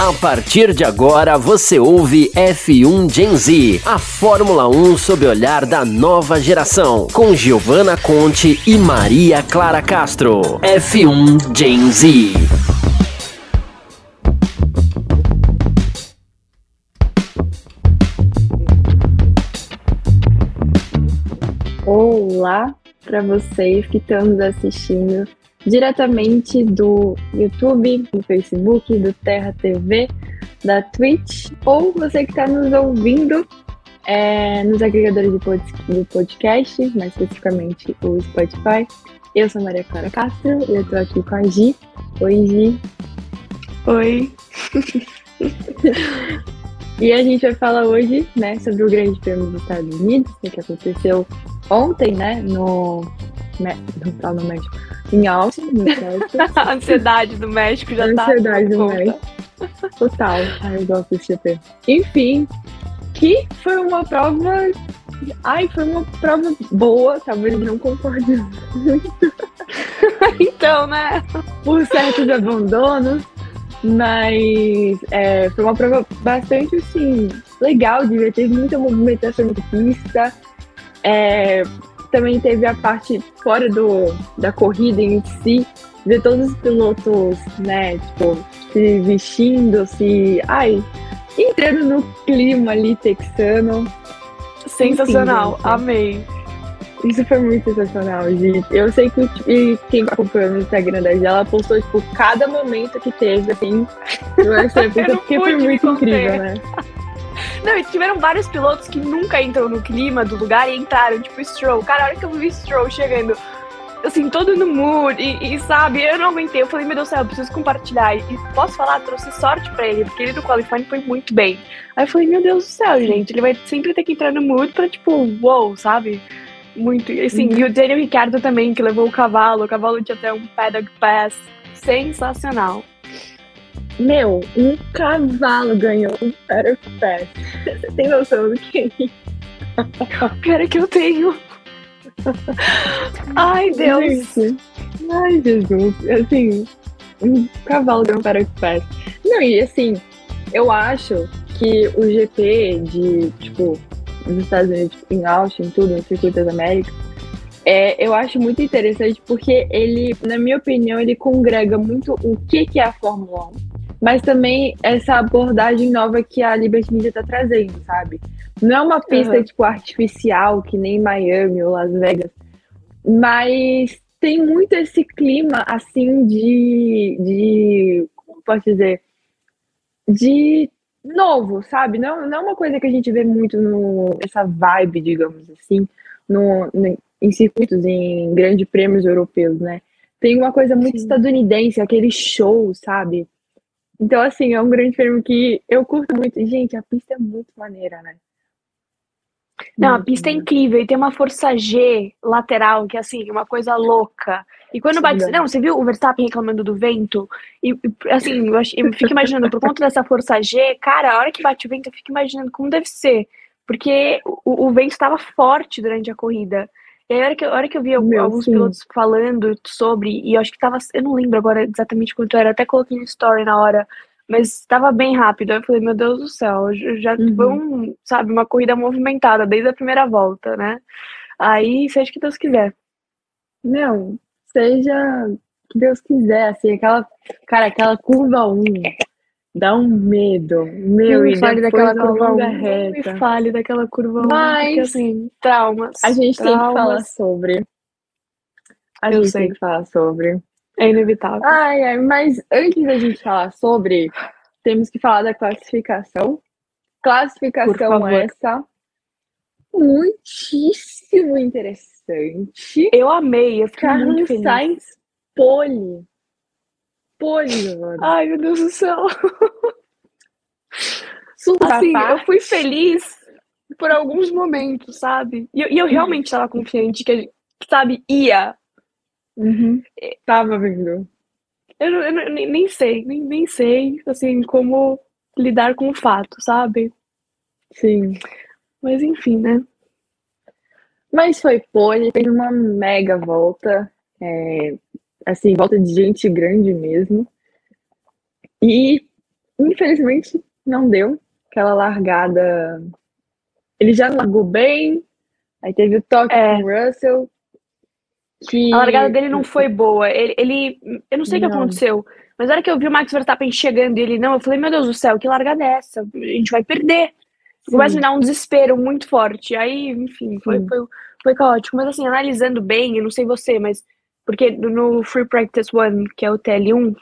A partir de agora você ouve F1 Gen Z, a Fórmula 1 sob o olhar da nova geração, com Giovanna Conte e Maria Clara Castro. F1 Gen Z. Olá para vocês que estão nos assistindo diretamente do YouTube, do Facebook, do Terra TV, da Twitch, ou você que está nos ouvindo é, nos agregadores de pod podcast, mais especificamente o Spotify. Eu sou Maria Clara Castro e eu estou aqui com a Gi. Oi, Gi. Oi. e a gente vai falar hoje, né, sobre o Grande Prêmio dos Estados Unidos, que aconteceu ontem, né, no, não tá no México, em no A ansiedade do México já a tá. Ansiedade do México. Total. Ai, eu gosto desse GP. Enfim, que foi uma prova. Ai, foi uma prova boa, talvez não concorde muito. então, né? Por certos abandonos. Mas é, foi uma prova bastante assim, legal de ver. Teve muita movimentação na pista. É, também teve a parte fora do, da corrida em si, ver todos os pilotos, né, tipo, se vestindo, se. Ai, entrando no clima ali texano. Sensacional, Enfim, amei. Isso foi muito sensacional, gente. Eu sei que tipo, quem acompanhou no Instagram da ela postou, tipo, cada momento que teve, assim, no extra porque foi muito incrível, né? Não, e tiveram vários pilotos que nunca entram no clima do lugar e entraram, tipo Stroll. Cara, a hora que eu vi Stroll chegando, assim, todo no mood, e, e, sabe, eu não aguentei. Eu falei, meu Deus do céu, eu preciso compartilhar. E posso falar, trouxe sorte pra ele, porque ele no qualifying foi muito bem. Aí eu falei, meu Deus do céu, gente, ele vai sempre ter que entrar no mood pra, tipo, wow, sabe? Muito. Assim, uhum. e o Daniel Ricardo também, que levou o cavalo, o cavalo tinha até um paddock pass. Sensacional. Meu, um cavalo ganhou um Pass. Você tem noção do que é isso? Pior que eu tenho. Ai, Deus. Gente, ai, Jesus. Assim, um cavalo ganhou um Pass. Não, e assim, eu acho que o GP de, tipo, nos Estados Unidos, em Austin, tudo, no Circuito das Américas, é, eu acho muito interessante porque ele, na minha opinião, ele congrega muito o que, que é a Fórmula 1 mas também essa abordagem nova que a Liberty Media tá trazendo, sabe? Não é uma pista, uhum. tipo, artificial, que nem Miami ou Las Vegas, mas tem muito esse clima, assim, de, de como posso dizer, de novo, sabe? Não, não é uma coisa que a gente vê muito no, essa vibe, digamos assim, no, no, em circuitos, em grandes prêmios europeus, né? Tem uma coisa muito Sim. estadunidense, aquele show, sabe? Então, assim, é um grande prêmio que eu curto muito. Gente, a pista é muito maneira, né? Não, a pista é incrível e tem uma força G lateral que é assim, uma coisa louca. E quando bate. Não, você viu o Verstappen reclamando do vento? E, assim, eu, eu fico imaginando, por conta dessa força G, cara, a hora que bate o vento, eu fico imaginando como deve ser. Porque o, o vento estava forte durante a corrida. E aí, a hora que, a hora que eu vi Meu, alguns sim. pilotos falando sobre, e eu acho que tava, eu não lembro agora exatamente quanto era, até coloquei no story na hora, mas estava bem rápido. Aí eu falei, meu Deus do céu, já uhum. foi um, sabe, uma corrida movimentada desde a primeira volta, né? Aí, seja que Deus quiser. Não, seja que Deus quiser, assim, aquela, cara, aquela curva 1, Dá um medo. Meu, e fale daquela curva longa reta. Me fale daquela curva Mas, porque, assim, traumas. A gente traumas. tem que falar sobre. A Eu gente sei. tem que falar sobre. É inevitável. Ai, ai, mas antes da gente falar sobre, temos que falar da classificação. Classificação essa muitíssimo interessante. Eu amei, eu fiquei Carlos muito feliz. Sainz pole. Mano. Ai, meu Deus do céu. Assim, eu fui feliz por alguns momentos, sabe? E eu, e eu realmente estava confiante que, sabe, ia. Uhum. Tava vendo. Eu, eu, eu nem, nem, sei, nem, nem sei, assim, como lidar com o fato, sabe? Sim. Mas enfim, né? Mas foi pole, fez uma mega volta. É, assim, volta de gente grande mesmo. E infelizmente não deu. Aquela largada. Ele já largou bem, aí teve o toque é. com o Russell. Que... A largada dele não foi boa. Ele, ele eu não sei o que aconteceu, mas na hora que eu vi o Max Verstappen chegando e ele não, eu falei, meu Deus do céu, que largada é essa? A gente vai perder. Começa a dar um desespero muito forte. Aí, enfim, foi, foi, foi caótico. Mas assim, analisando bem, eu não sei você, mas porque no Free Practice One, que é o TL1,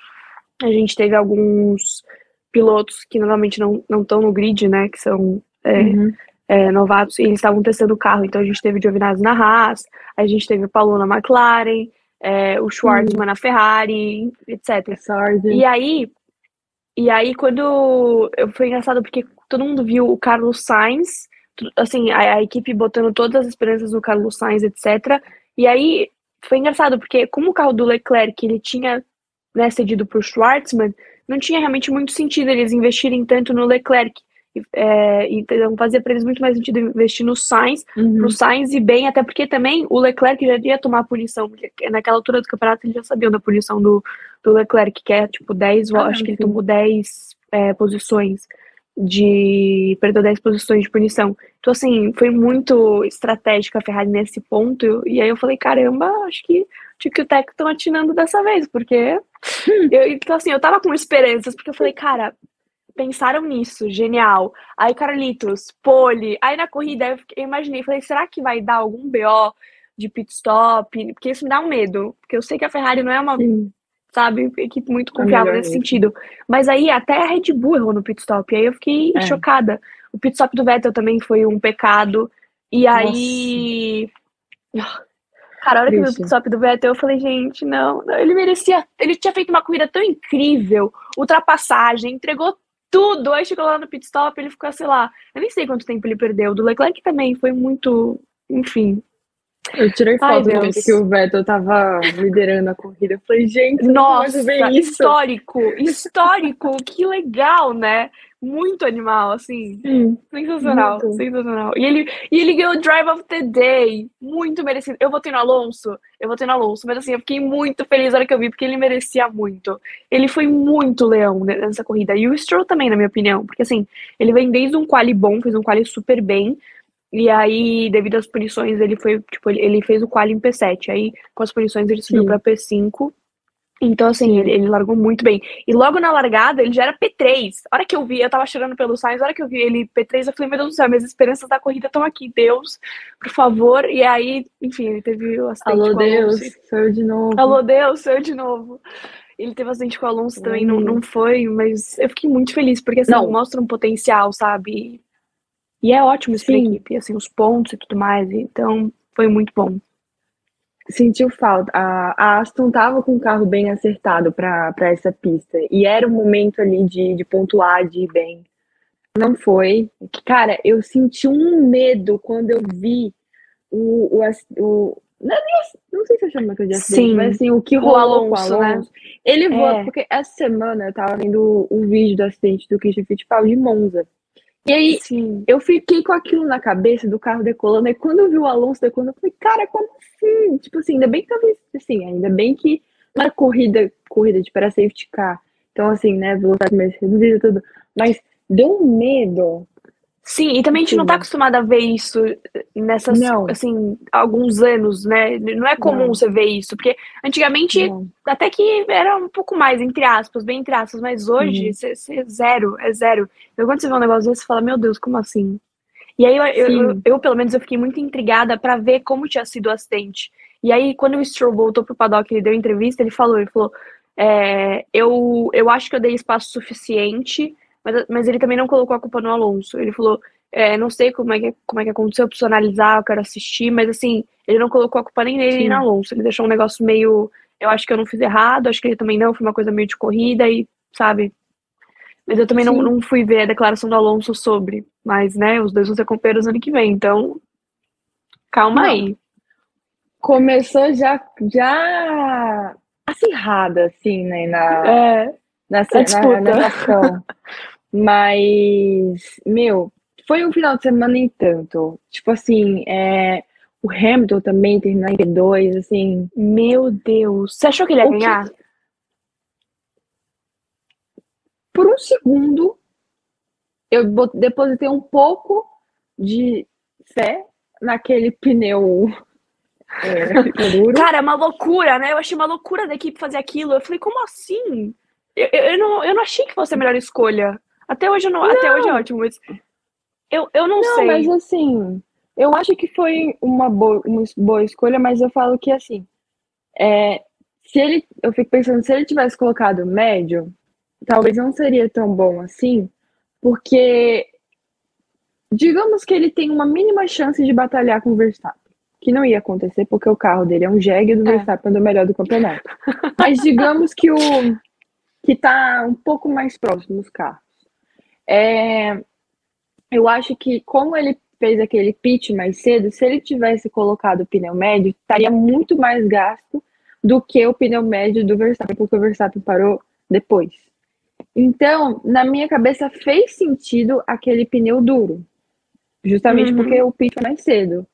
a gente teve alguns pilotos que normalmente não estão no grid, né? Que são é, uhum. é, novatos, e eles estavam testando o carro. Então a gente teve o Giovinazzi na Haas, a gente teve o Paulo na McLaren, é, o Schwartzman uhum. na Ferrari, etc. Sargent. E aí, e aí quando foi engraçado porque todo mundo viu o Carlos Sainz, assim, a, a equipe botando todas as esperanças no Carlos Sainz, etc. E aí foi engraçado, porque como o carro do Leclerc ele tinha né, cedido para o Schwartzman, não tinha realmente muito sentido eles investirem tanto no Leclerc. É, então fazia para eles muito mais sentido investir no Sainz, uhum. pro Sainz e bem, até porque também o Leclerc já ia tomar a punição, porque naquela altura do campeonato eles já sabiam da punição do, do Leclerc, que é tipo 10, ah, acho que ele tomou 10 é, posições de perdeu 10 posições de punição. Então, assim, foi muito estratégica a Ferrari nesse ponto. E aí eu falei, caramba, acho que que o Tech estão atinando dessa vez, porque. eu, então, assim, eu tava com esperanças, porque eu falei, cara, pensaram nisso, genial. Aí, Carlitos, pole. Aí na corrida eu, eu imaginei, falei, será que vai dar algum BO de pit stop? Porque isso me dá um medo. Porque eu sei que a Ferrari não é uma. Sim sabe? Equipe muito confiável nesse sentido. Mas aí até a Red Bull errou no pit stop. E aí eu fiquei é. chocada. O pit stop do Vettel também foi um pecado. E aí. Cara, a hora que viu o pit stop do Vettel, eu falei, gente, não, não, ele merecia. Ele tinha feito uma corrida tão incrível, ultrapassagem, entregou tudo. Aí chegou lá no pit stop, ele ficou, sei lá, eu nem sei quanto tempo ele perdeu. Do Leclerc também foi muito. Enfim, eu tirei foto Ai, que o Vettel tava liderando a corrida. Eu falei, gente, nossa, histórico, histórico, que legal, né? Muito animal, assim. Sim, sensacional, muito. sensacional. E ele, e ele ganhou o Drive of the Day. Muito merecido. Eu votei no Alonso, eu votei no Alonso, mas assim, eu fiquei muito feliz na hora que eu vi, porque ele merecia muito. Ele foi muito leão nessa corrida. E o Stroll também, na minha opinião, porque assim, ele vem desde um quali bom, fez um quali super bem, e aí, devido às punições, ele foi, tipo, ele fez o quali em P7. Aí, com as punições, ele subiu para P5. Então, assim, ele, ele, largou muito bem. E logo na largada, ele já era P3. A hora que eu vi, eu tava chorando pelo Sainz, a hora que eu vi ele P3, eu falei, meu Deus do céu, minhas esperanças da corrida estão aqui, Deus, por favor. E aí, enfim, ele teve o acidente Alô, Deus, sou eu de novo. Alô, Deus, sou eu de novo. Ele teve acidente com o Alonso também, não, não foi, mas eu fiquei muito feliz, porque assim, não. mostra um potencial, sabe? E é ótimo isso pra equipe, assim, os pontos e tudo mais. Então, foi muito bom. Sentiu falta. A, Aston tava com o carro bem acertado para essa pista. E era o momento ali de, de pontuar, de ir bem. Não foi. Cara, eu senti um medo quando eu vi o. o, o não, não sei se eu chamo de acidente, Sim. mas assim, o que rolou Alonso, com o Alonso. Né? Ele voa, é. porque essa semana eu tava vendo o vídeo do acidente do Christian Fittipaldi de Monza. E aí, Sim. eu fiquei com aquilo na cabeça do carro decolando. E quando eu vi o Alonso decolando, eu falei, cara, como assim? Tipo assim, ainda bem que talvez, assim, ainda bem que não corrida, corrida de para safety car. Então, assim, né, velocidade mais reduzida e tudo. Mas deu um medo Sim, e também a gente não tá acostumada a ver isso nessas, não. assim, alguns anos, né? Não é comum não. você ver isso, porque antigamente não. até que era um pouco mais, entre aspas, bem entre aspas, mas hoje uhum. é zero, é zero. Então quando você vê um negócio desse, você fala, meu Deus, como assim? E aí eu, eu, eu, eu pelo menos, eu fiquei muito intrigada para ver como tinha sido o acidente. E aí, quando o Stroll voltou pro paddock, ele deu entrevista, ele falou, ele falou, é, eu, eu acho que eu dei espaço suficiente mas, mas ele também não colocou a culpa no Alonso. Ele falou, é, não sei como é, que, como é que aconteceu, eu preciso analisar, eu quero assistir, mas assim, ele não colocou a culpa nem nele nem no Alonso. Ele deixou um negócio meio, eu acho que eu não fiz errado, acho que ele também não, foi uma coisa meio de corrida e, sabe... Mas eu também não, não fui ver a declaração do Alonso sobre. Mas, né, os dois vão ser companheiros no ano que vem, então. Calma não. aí. Começou já, já acirrada, assim, né? Na, é, nessa, na, na nação. Mas, meu, foi um final de semana nem tanto. Tipo assim, é, o Hamilton também terminou em P2, assim. Meu Deus. Você achou que ele ia ganhar? Que... por um segundo, eu depositei um pouco de fé naquele pneu. É, Cara, é uma loucura, né? Eu achei uma loucura da equipe fazer aquilo. Eu falei, como assim? Eu, eu, não, eu não achei que fosse a melhor escolha. Até hoje, não, não. Até hoje é ótimo, mas eu, eu não, não sei. Mas assim, eu acho que foi uma boa, uma boa escolha, mas eu falo que assim, é, se ele, eu fico pensando, se ele tivesse colocado médio, talvez não seria tão bom assim, porque digamos que ele tem uma mínima chance de batalhar com o Verstappen. Que não ia acontecer porque o carro dele é um jegue e do é. Verstappen é o melhor do campeonato. Mas digamos que o que tá um pouco mais próximo dos carros. É, eu acho que como ele fez aquele pitch mais cedo, se ele tivesse colocado o pneu médio, estaria muito mais gasto do que o pneu médio do Verstappen, porque o Verstappen parou depois. Então, na minha cabeça, fez sentido aquele pneu duro. Justamente uhum. porque o pitch foi mais cedo.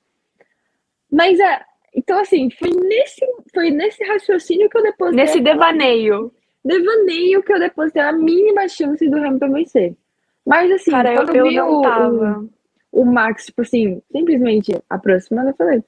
Mas é. Então, assim, foi nesse, foi nesse raciocínio que eu depositei. Nesse devaneio. Devaneio que eu depositei a mínima chance do Hamilton vencer. Mas, assim, Cara, quando eu, eu vi não o, tava. O, o Max, tipo assim, simplesmente aproximando, eu falei: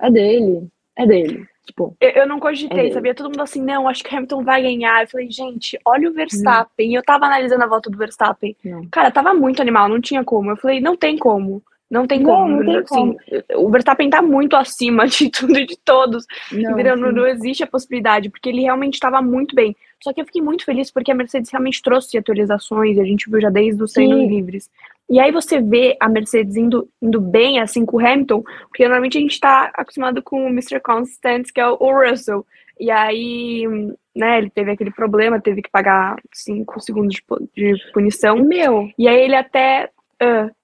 é dele, é dele. Tipo, eu, eu não cogitei, é sabia? Todo mundo assim, não, acho que Hamilton vai ganhar. Eu falei, gente, olha o Verstappen. Hum. Eu tava analisando a volta do Verstappen. Não. Cara, tava muito animal, não tinha como. Eu falei, não tem como. Não tem como. Não, tem assim, como. O Verstappen tá muito acima de tudo e de todos. Não, não, não, existe a possibilidade, porque ele realmente estava muito bem. Só que eu fiquei muito feliz porque a Mercedes realmente trouxe atualizações, e a gente viu já desde os treinos livres. E aí você vê a Mercedes indo, indo bem, assim, com o Hamilton, porque normalmente a gente está acostumado com o Mr. Constant, que é o, Russell. E aí, né, ele teve aquele problema, teve que pagar cinco segundos de, de punição. Meu! E aí ele até... Uh,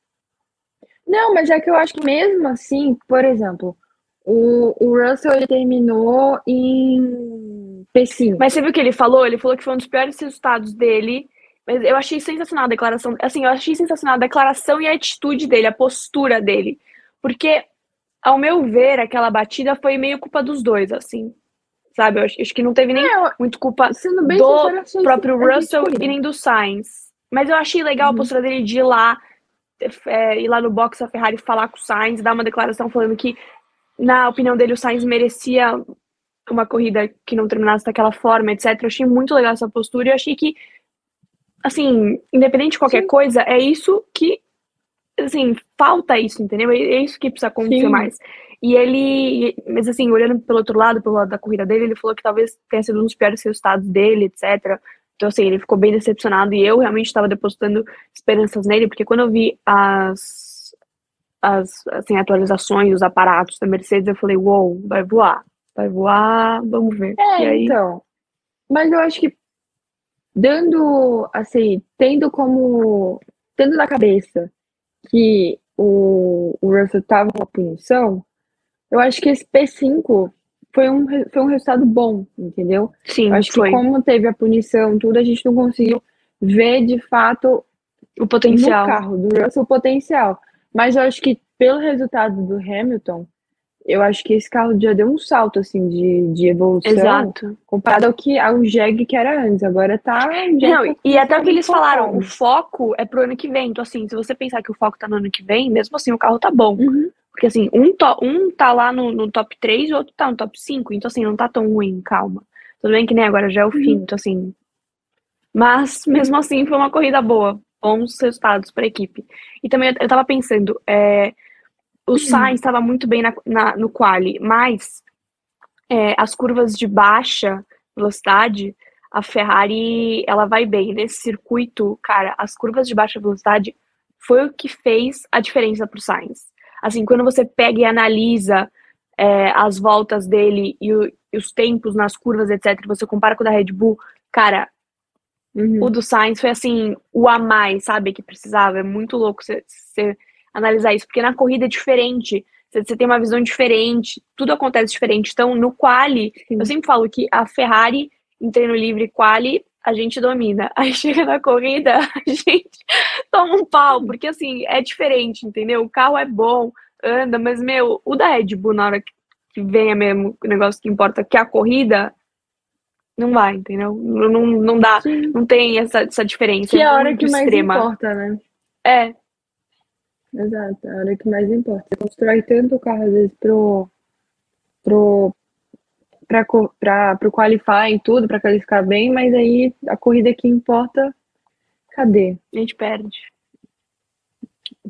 não, mas é que eu acho que mesmo assim, por exemplo, o, o Russell ele terminou em P5. Mas você viu o que ele falou? Ele falou que foi um dos piores resultados dele mas eu achei sensacional a declaração. Assim, eu achei sensacional a declaração e a atitude dele, a postura dele. Porque, ao meu ver, aquela batida foi meio culpa dos dois, assim. Sabe? Eu acho, que não teve nem é, muito culpa do sincero, próprio Russell e nem do Sainz. Mas eu achei legal uhum. a postura dele de ir lá, é, ir lá no box da Ferrari falar com o Sainz, dar uma declaração falando que, na opinião dele, o Sainz merecia uma corrida que não terminasse daquela forma, etc. Eu achei muito legal essa postura e eu achei que assim, independente de qualquer Sim. coisa, é isso que, assim, falta isso, entendeu? É, é isso que precisa acontecer Sim. mais. E ele, mas assim, olhando pelo outro lado, pelo lado da corrida dele, ele falou que talvez tenha sido um dos piores resultados dele, etc. Então, assim, ele ficou bem decepcionado e eu realmente estava depositando esperanças nele, porque quando eu vi as, as assim, atualizações, os aparatos da Mercedes, eu falei, uou, wow, vai voar, vai voar, vamos ver. É, aí... então. Mas eu acho que dando, assim, tendo como, tendo na cabeça que o, o Russell estava com a punição, eu acho que esse P5 foi um, foi um resultado bom, entendeu? Sim, eu acho foi. que como teve a punição, tudo, a gente não conseguiu ver de fato o potencial no carro do Russell, o potencial. Mas eu acho que pelo resultado do Hamilton, eu acho que esse carro já deu um salto assim de, de evolução Exato. comparado ao que ao Jag que era antes. Agora tá. Não, e até o que eles falaram, o foco é pro ano que vem. Então, assim, se você pensar que o foco tá no ano que vem, mesmo assim o carro tá bom. Uhum. Porque assim, um, to, um tá lá no, no top 3 e o outro tá no top 5. Então, assim, não tá tão ruim, calma. Tudo bem que nem agora já é o uhum. fim, então assim. Mas mesmo assim foi uma corrida boa. Bons resultados para a equipe. E também eu tava pensando, é, o Sainz estava muito bem na, na, no quali, mas é, as curvas de baixa velocidade, a Ferrari ela vai bem. Nesse circuito, cara, as curvas de baixa velocidade foi o que fez a diferença para o Sainz. Assim, quando você pega e analisa é, as voltas dele e, o, e, os tempos nas curvas, etc., você compara com o da Red Bull, cara, uhum. o do Sainz foi assim, o a mais, sabe, que precisava. É muito louco você analisar isso, porque na corrida é diferente, você tem uma visão diferente, tudo acontece diferente. Então, no quali, Sim. eu sempre falo que a Ferrari, em treino livre quali, a gente domina. Aí chega na corrida, a gente toma um pau, porque assim, é diferente, entendeu? O carro é bom, anda, mas, meu, o da Red Bull, na hora que venha mesmo o negócio que importa, que é a corrida, Não vai, entendeu? Não, não, não dá, Sim. não tem essa, essa diferença. Que é a hora que mais extrema. importa, né? É, Exato, é a hora que mais importa. Você constrói tanto o carro, às vezes, pro, pro, pra, pra, pro qualifying, tudo, pra qualificar bem, mas aí a corrida que importa, cadê? a gente perde.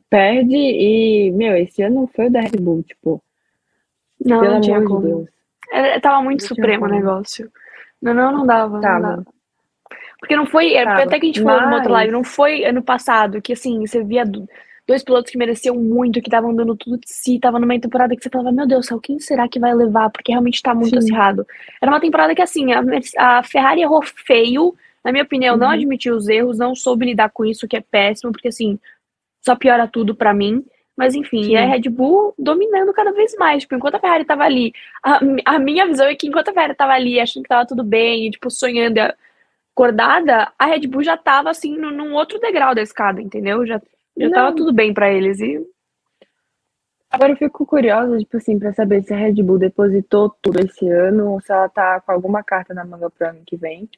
Perde e, meu, esse ano foi o da Red Bull, tipo, Não, pelo não tinha amor de como. Deus. É, tava muito Não supremo o como. Não, não, não dava, não Tava. dava. Porque não foi, é, Tava. até que a gente falou numa outra live, não foi ano passado, que assim, você via do- dois pilotos que mereciam muito, que estavam dando tudo de si, tava numa temporada que você falava, meu Deus do céu, quem será que vai levar? Porque realmente tá muito Sim. acirrado. Era uma temporada que assim, a, a Ferrari errou feio, na minha opinião, não Uhum. admitiu os erros, não soube lidar com isso, que é péssimo, porque assim, só piora tudo pra mim. Mas enfim, Sim. e a Red Bull dominando cada vez mais. Tipo, enquanto a Ferrari tava ali, a, a minha visão é que enquanto a Ferrari tava ali achando que tava tudo bem, e, tipo, sonhando, acordada, a Red Bull já tava assim num, num outro degrau da escada, entendeu? Já, já tava tudo bem pra eles. E Agora eu fico curiosa, tipo assim, pra saber se a Red Bull depositou tudo esse ano ou se ela tá com alguma carta na manga pro ano que vem.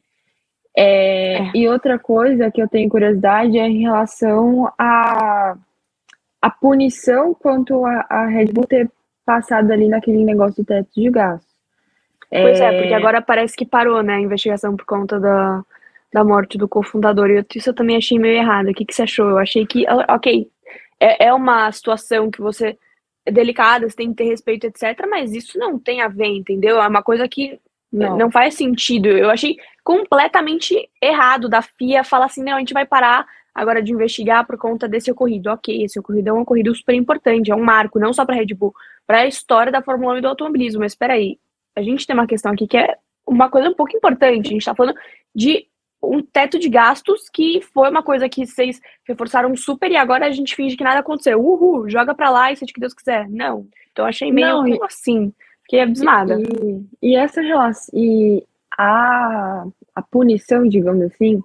É, É. E outra coisa que eu tenho curiosidade é em relação à a, punição quanto a, a Red Bull ter passado ali naquele negócio do teto de gastos. Pois é, porque agora parece que parou, né, a investigação por conta da, da morte do cofundador. E isso eu também achei meio errado. O que, que você achou? Eu achei que, ah, ok, é, é uma situação que você é delicada, você tem que ter respeito, etc. Mas isso não tem a ver, entendeu? É uma coisa que Não. não faz sentido. Eu achei completamente errado da FIA falar assim, não, a gente vai parar agora de investigar por conta desse ocorrido. Ok, esse ocorrido é um ocorrido super importante, é um marco, não só para a Red Bull, para a história da Fórmula 1 e do automobilismo. Mas espera aí, a gente tem uma questão aqui que é uma coisa um pouco importante. A gente está falando de um teto de gastos que foi uma coisa que vocês reforçaram super e agora a gente finge que nada aconteceu. Uhul, joga pra lá e seja o que Deus quiser. Não. Então achei meio Não, assim. Fiquei abismada. E, e essa relação e a, a punição, digamos assim,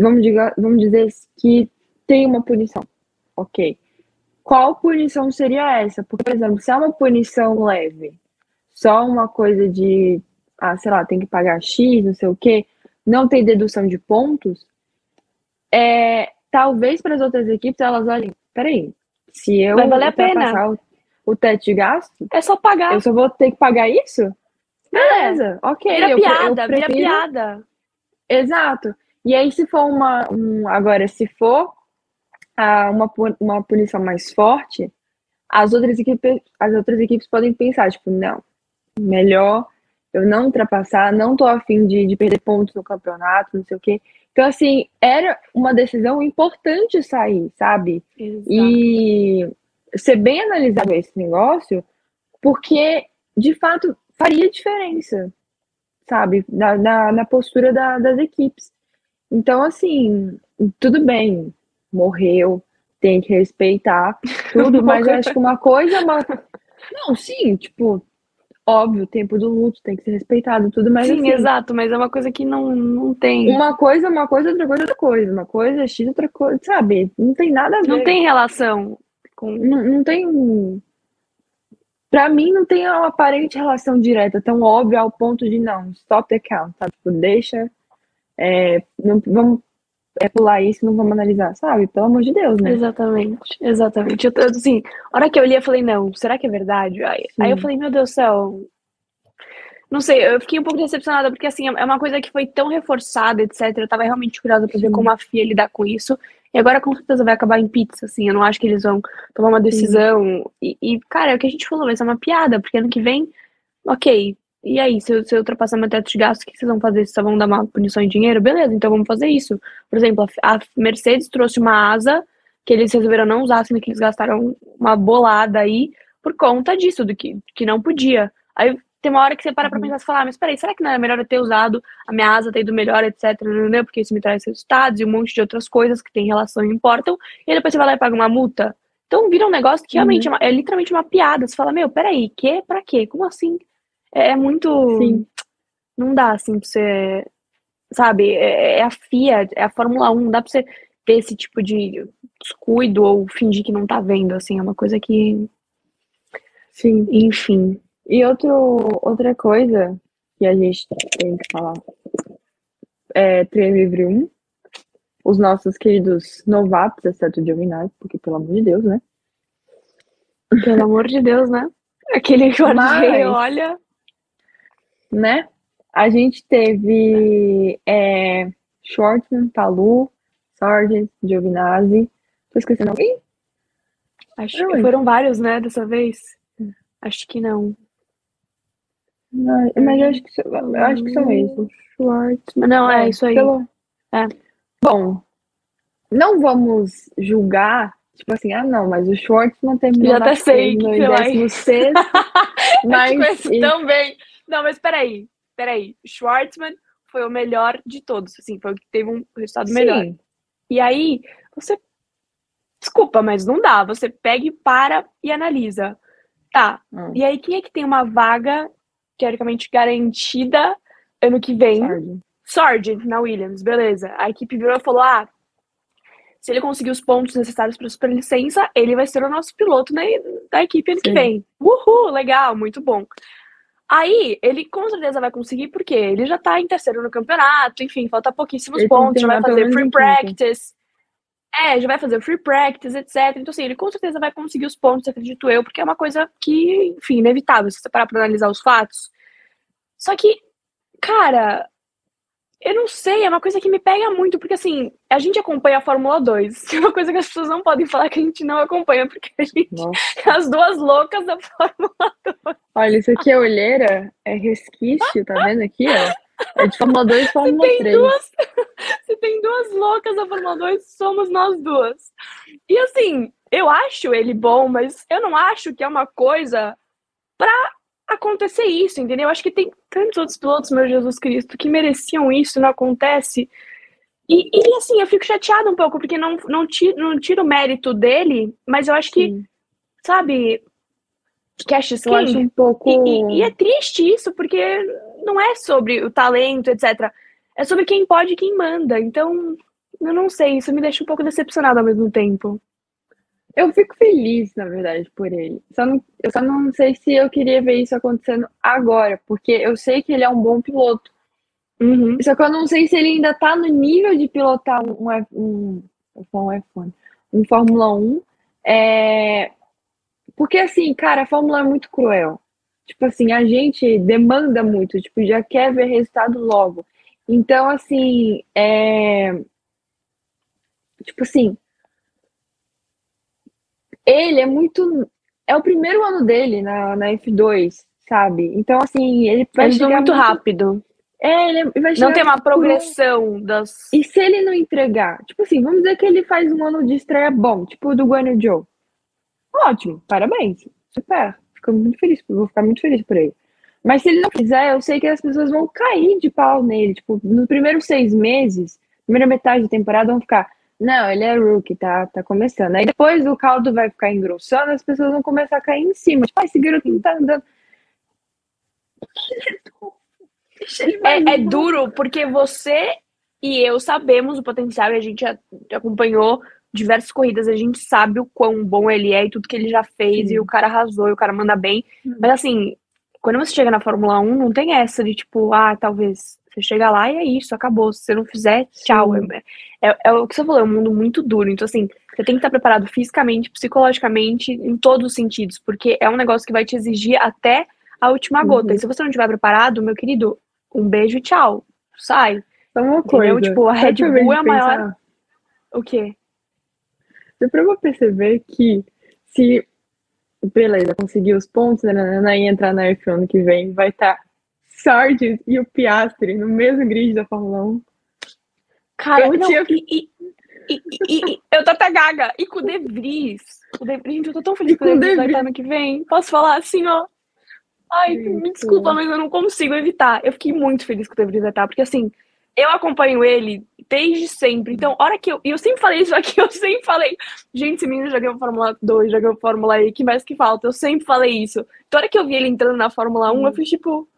vamos, diga, vamos dizer que tem uma punição, ok? Qual punição seria essa? Porque, por exemplo, se é uma punição leve, só uma coisa de, ah, sei lá, tem que pagar X, não sei o quê, não tem dedução de pontos, é, talvez para as outras equipes elas olhem, peraí, se eu Vai valer a pena. o, o teto de gasto, É só pagar. eu só vou ter que pagar isso? Beleza, ok. Vira eu, piada, eu vira prefiro- piada. Exato. E aí, se for uma. Um, agora, se for ah, uma, uma punição mais forte, as outras equipes, as outras equipes podem pensar, tipo, não, melhor eu não ultrapassar, não tô afim de, de perder pontos no campeonato, não sei o quê. Então, assim, era uma decisão importante sair, sabe? E ser bem analisado esse negócio, porque de fato faria diferença, sabe? Na, na, na postura da- das equipes. Então, assim, tudo bem, morreu, tem que respeitar tudo, mas eu acho que uma coisa é uma. Não, sim, tipo, óbvio, o tempo do luto tem que ser respeitado, tudo, mas Sim, assim, exato, mas é uma coisa que não, não tem. uma coisa é uma coisa, outra coisa é outra coisa. Uma coisa é X, outra coisa, sabe? Não tem nada a ver. Não tem relação com. Não, não tem. Pra mim, não tem uma aparente relação direta, tão óbvia ao ponto de não, stop the count, sabe? Tipo, deixa. É, não, vamos é, pular isso, não vamos analisar, sabe? Pelo amor de Deus, né? Exatamente, exatamente. Eu, assim, a hora que eu li, eu falei, não, será que é verdade? Aí, aí eu falei, meu Deus do céu. Não sei, eu fiquei um pouco decepcionada, porque assim, é uma coisa que foi tão reforçada, etc. Eu tava realmente curiosa pra ver Sim. como a FIA lidar com isso. E agora com certeza vai acabar em pizza, assim. Eu não acho que eles vão tomar uma decisão. E, e, cara, é o que a gente falou, vai ser uma piada, porque ano que vem, ok. E aí, se eu, se eu ultrapassar meu teto de gasto, o que vocês vão fazer? Vocês só vão dar uma punição em dinheiro? Beleza, então vamos fazer isso. Por exemplo, a, a Mercedes trouxe uma asa que eles resolveram não usar, sendo que eles gastaram uma bolada aí por conta disso, do que, que não podia. Aí tem uma hora que você para pra Uhum. pensar e fala, ah, mas peraí, será que não era melhor eu ter usado a minha asa, ter ido melhor, etc, né? porque isso me traz resultados e um monte de outras coisas que têm relação e importam, e aí depois você vai lá e paga uma multa. Então vira um negócio que realmente Uhum. é, uma- é literalmente uma piada. Você fala, meu, peraí, que? Pra quê? Como assim? É, é muito. Sim. Não dá assim pra você. Sabe? É, é a FIA, é a Fórmula 1, não dá pra você ter esse tipo de descuido ou fingir que não tá vendo, assim. É uma coisa que. Sim. Enfim. E outro, outra coisa que a gente tem que falar. É, treino livre 1. Os nossos queridos novatos, exceto o Giovinazzi, porque pelo amor de Deus, né? Pelo amor de Deus, né? Aquele guarda olha. Né? A gente teve é, Shortman, Palu, Sargent, Giovinazzi. Tô esquecendo alguém? Acho que foram vários, né, dessa vez. Acho que não. não mas eu acho que, eu acho que são esses. Schwartzman. Não, é, é isso aí. Pelo... É. Bom, não vamos julgar Tipo assim, ah não, mas o Schwartzman terminou Já até sei no 16 mas... Bem. Não, mas peraí, peraí. Schwartzman foi o melhor de todos, assim, foi o que teve um resultado Sim. melhor. E aí, você... Desculpa, mas não dá. Você pega e para e analisa. Tá, hum. e aí quem é que tem uma vaga, teoricamente, garantida ano que vem? Sargent. Sargent, na Williams, beleza. A equipe virou e falou, ah, se ele conseguir os pontos necessários para a superlicença, ele vai ser o nosso piloto né, da equipe ano Sim. que vem. Uhul, legal, muito bom. Aí, ele com certeza vai conseguir, porque ele já tá em terceiro no campeonato, enfim, falta pouquíssimos ele pontos, já vai fazer free practice. É, já vai fazer free practice, etc. Então, assim, ele com certeza vai conseguir os pontos, acredito eu, porque é uma coisa que, enfim, inevitável, se você parar pra analisar os fatos. Só que, cara, eu não sei, é uma coisa que me pega muito, porque assim, a gente acompanha a Fórmula 2. É uma coisa que as pessoas não podem falar que a gente não acompanha, porque a gente é as duas loucas da Fórmula 2. Olha, isso aqui é olheira, é resquício, tá vendo aqui, ó? É de Fórmula 2 e Fórmula se 3. Duas, se tem duas loucas da Fórmula 2, somos nós duas. E assim, eu acho ele bom, mas eu não acho que é uma coisa pra acontecer isso, entendeu? Acho que tem tantos outros pilotos, meu Jesus Cristo, que mereciam isso, não acontece. E, e assim, eu fico chateada um pouco, porque não, não, tiro, não tiro o mérito dele, mas eu acho que, Sim. sabe, cash skin. Eu acho um pouco. E, e, e, é triste isso, porque não é sobre o talento, etc. É sobre quem pode e quem manda. Então, eu não sei, isso me deixa um pouco decepcionada ao mesmo tempo. Eu fico feliz, na verdade, por ele. Só não, eu só não sei se eu queria ver isso acontecendo agora, porque eu sei que ele é um bom piloto. Uhum. Só que eu não sei se ele ainda tá no nível de pilotar um, um, um, F1, um Fórmula 1. É... Porque assim, cara, a Fórmula é muito cruel. Tipo assim, a gente demanda muito, tipo, já quer ver resultado logo. Então, assim, é... Tipo assim, ele é muito. É o primeiro ano dele na, na F2, sabe? Então, assim, ele vai ele chegar muito, muito rápido. É, ele vai chegar Não tem uma progressão um... das. E se ele não entregar? Tipo assim, vamos dizer que ele faz um ano de estreia bom, tipo o do Guanyu Joe. Ótimo, parabéns. Super. Fico muito feliz, vou ficar muito feliz por ele. Mas se ele não fizer, eu sei que as pessoas vão cair de pau nele. Tipo, nos primeiros seis meses, primeira metade da temporada, vão ficar. Não, ele é rookie, tá, tá começando. Aí depois o caldo vai ficar engrossando, as pessoas vão começar a cair em cima. Tipo, ah, esse garotinho tá andando. É, é duro porque você e eu sabemos o potencial e a gente acompanhou diversas corridas, a gente sabe o quão bom ele é e tudo que ele já fez, Sim. e o cara arrasou, e o cara manda bem. Hum. Mas assim, quando você chega na Fórmula 1, não tem essa de tipo, ah, talvez você chega lá e é isso, acabou. Se você não fizer, tchau. É, é, é, o que você falou, é um mundo muito duro. Então, assim, você tem que estar preparado fisicamente, psicologicamente, em todos os sentidos, porque é um negócio que vai te exigir até a última gota. Uhum. E se você não estiver preparado, meu querido, um beijo e tchau. Sai. É uma coisa. Tipo, a Red Bull é a maior. Pensar. O quê? Deu pra perceber que se beleza, conseguir os pontos, né, né, né, e entrar na F1 ano que vem, vai estar tá Sargent e o Piastri no mesmo grid da Fórmula 1. Cara, eu não, tinha... e, e, e, eu tô até gaga. E com o De Vries. O De Vries, gente, eu tô tão feliz com o De Vries vai estar ano que vem. Posso falar assim, ó? Ai, me desculpa, mas eu não consigo evitar. Eu fiquei muito feliz com o De Vries vai estar, porque assim, eu acompanho ele desde sempre. Então, hora que eu. E eu sempre falei isso aqui, eu sempre falei. Gente, esse menino já ganhou Fórmula 2, já ganhou Fórmula E, que mais que falta? Eu sempre falei isso. Então, hora que eu vi ele entrando na Fórmula 1, eu fiz tipo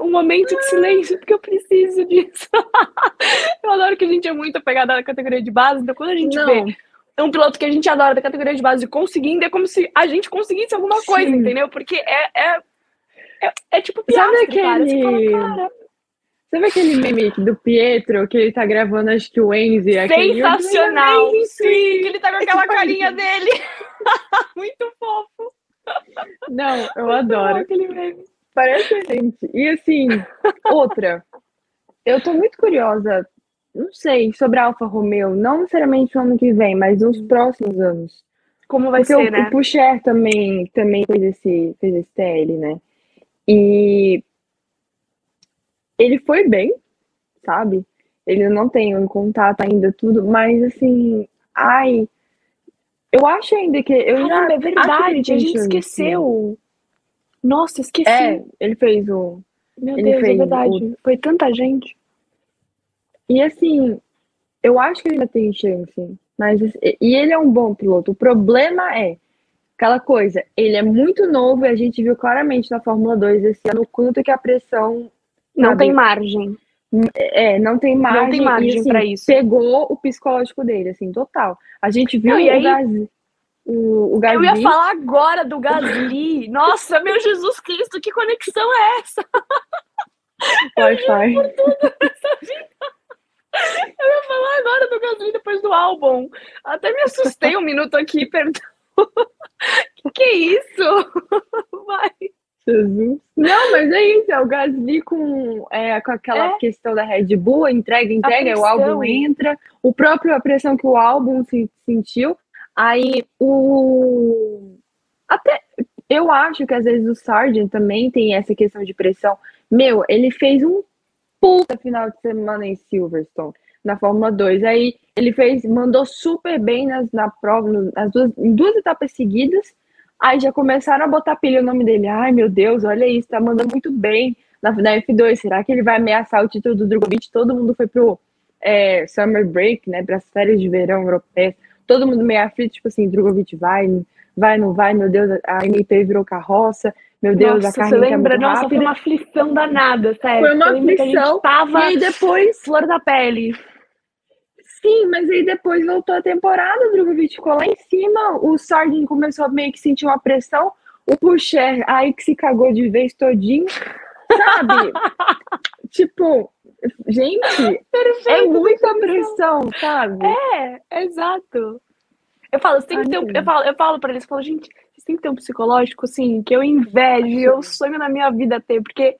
um momento de silêncio, porque eu preciso disso. eu adoro que a gente é muito apegada à categoria de base, então quando a gente Não. vê um piloto que a gente adora da categoria de base conseguindo, é como se a gente conseguisse alguma Sim. coisa, entendeu? Porque é, é, é, é tipo Piastri, Sabe aquele... Cara. Sabe aquele meme do Pietro que ele tá gravando, acho que o Enzi? Sensacional! Sim, que ele tá com aquela carinha dele. Muito fofo. Não, eu adoro. aquele meme. Parece a gente. E assim, outra. Eu tô muito curiosa, não sei, sobre a Alfa Romeo, não necessariamente no ano que vem, mas nos próximos anos. Como vai ser, o, né? o Pucher também, também fez, esse, fez esse TL, né? E ele foi bem, sabe? Ele não tem um contato ainda, tudo, mas assim, ai. Eu acho ainda que. Eu Caramba, já é verdade, a gente esqueceu. Nossa, esqueci. É, ele fez o. Meu ele Deus, é verdade. Foi tanta gente. E assim, eu acho que ele ainda tem chance. Mas, e ele é um bom piloto. O problema é aquela coisa, ele é muito novo e a gente viu claramente na Fórmula 2 esse ano o quanto que a pressão. Não sabe, tem margem. É, não tem margem. Não tem margem assim, pra isso. Pegou o psicológico dele, assim, total. A gente viu Não, e o, aí- Gasly, o, o Eu ia Gasly. falar agora do Gasly. Nossa, meu Jesus Cristo, que conexão é essa? Wi-Fi. Eu ia falar agora do Gasly depois do álbum. Até me assustei um minuto aqui, perdão. Que que é isso? Vai. Jesus. Não, mas é isso, é o Gasly com, é, com aquela É. questão da Red Bull, entrega, entrega, o álbum entra, o próprio a pressão que o álbum se, sentiu, aí o até eu acho que às vezes o Sargent também tem essa questão de pressão. Meu, ele fez um puta final de semana em Silverstone na Fórmula 2. Aí ele fez, mandou super bem nas, na prova, no- nas duas, em duas etapas seguidas. Aí já começaram a botar pilha o nome dele. Ai, meu Deus, olha isso, tá mandando muito bem na, na F2. Será que ele vai ameaçar o título do Drogovic? Todo mundo foi pro é, Summer Break, né, para as férias de verão europeias. Todo mundo meio aflito, tipo assim, Drogovic vai, vai, não vai, meu Deus, a MP virou carroça, meu Deus, Nossa, a você carne tá lembra? muito Nossa, foi uma aflição danada, sério. Foi uma aflição, Tava E aí depois flor da pele. Sim, mas aí depois voltou a temporada, o Drogovic ficou lá em cima, o Sargent começou a meio que sentir uma pressão, o Pucher aí que se cagou de vez todinho, sabe? tipo, gente, é muita pressão, sabe? É, exato. Eu falo, você tem que ter um, eu falo, eu falo pra eles, eu falo, gente, vocês têm que ter um psicológico, assim, que eu invejo, eu sonho na minha vida ter, porque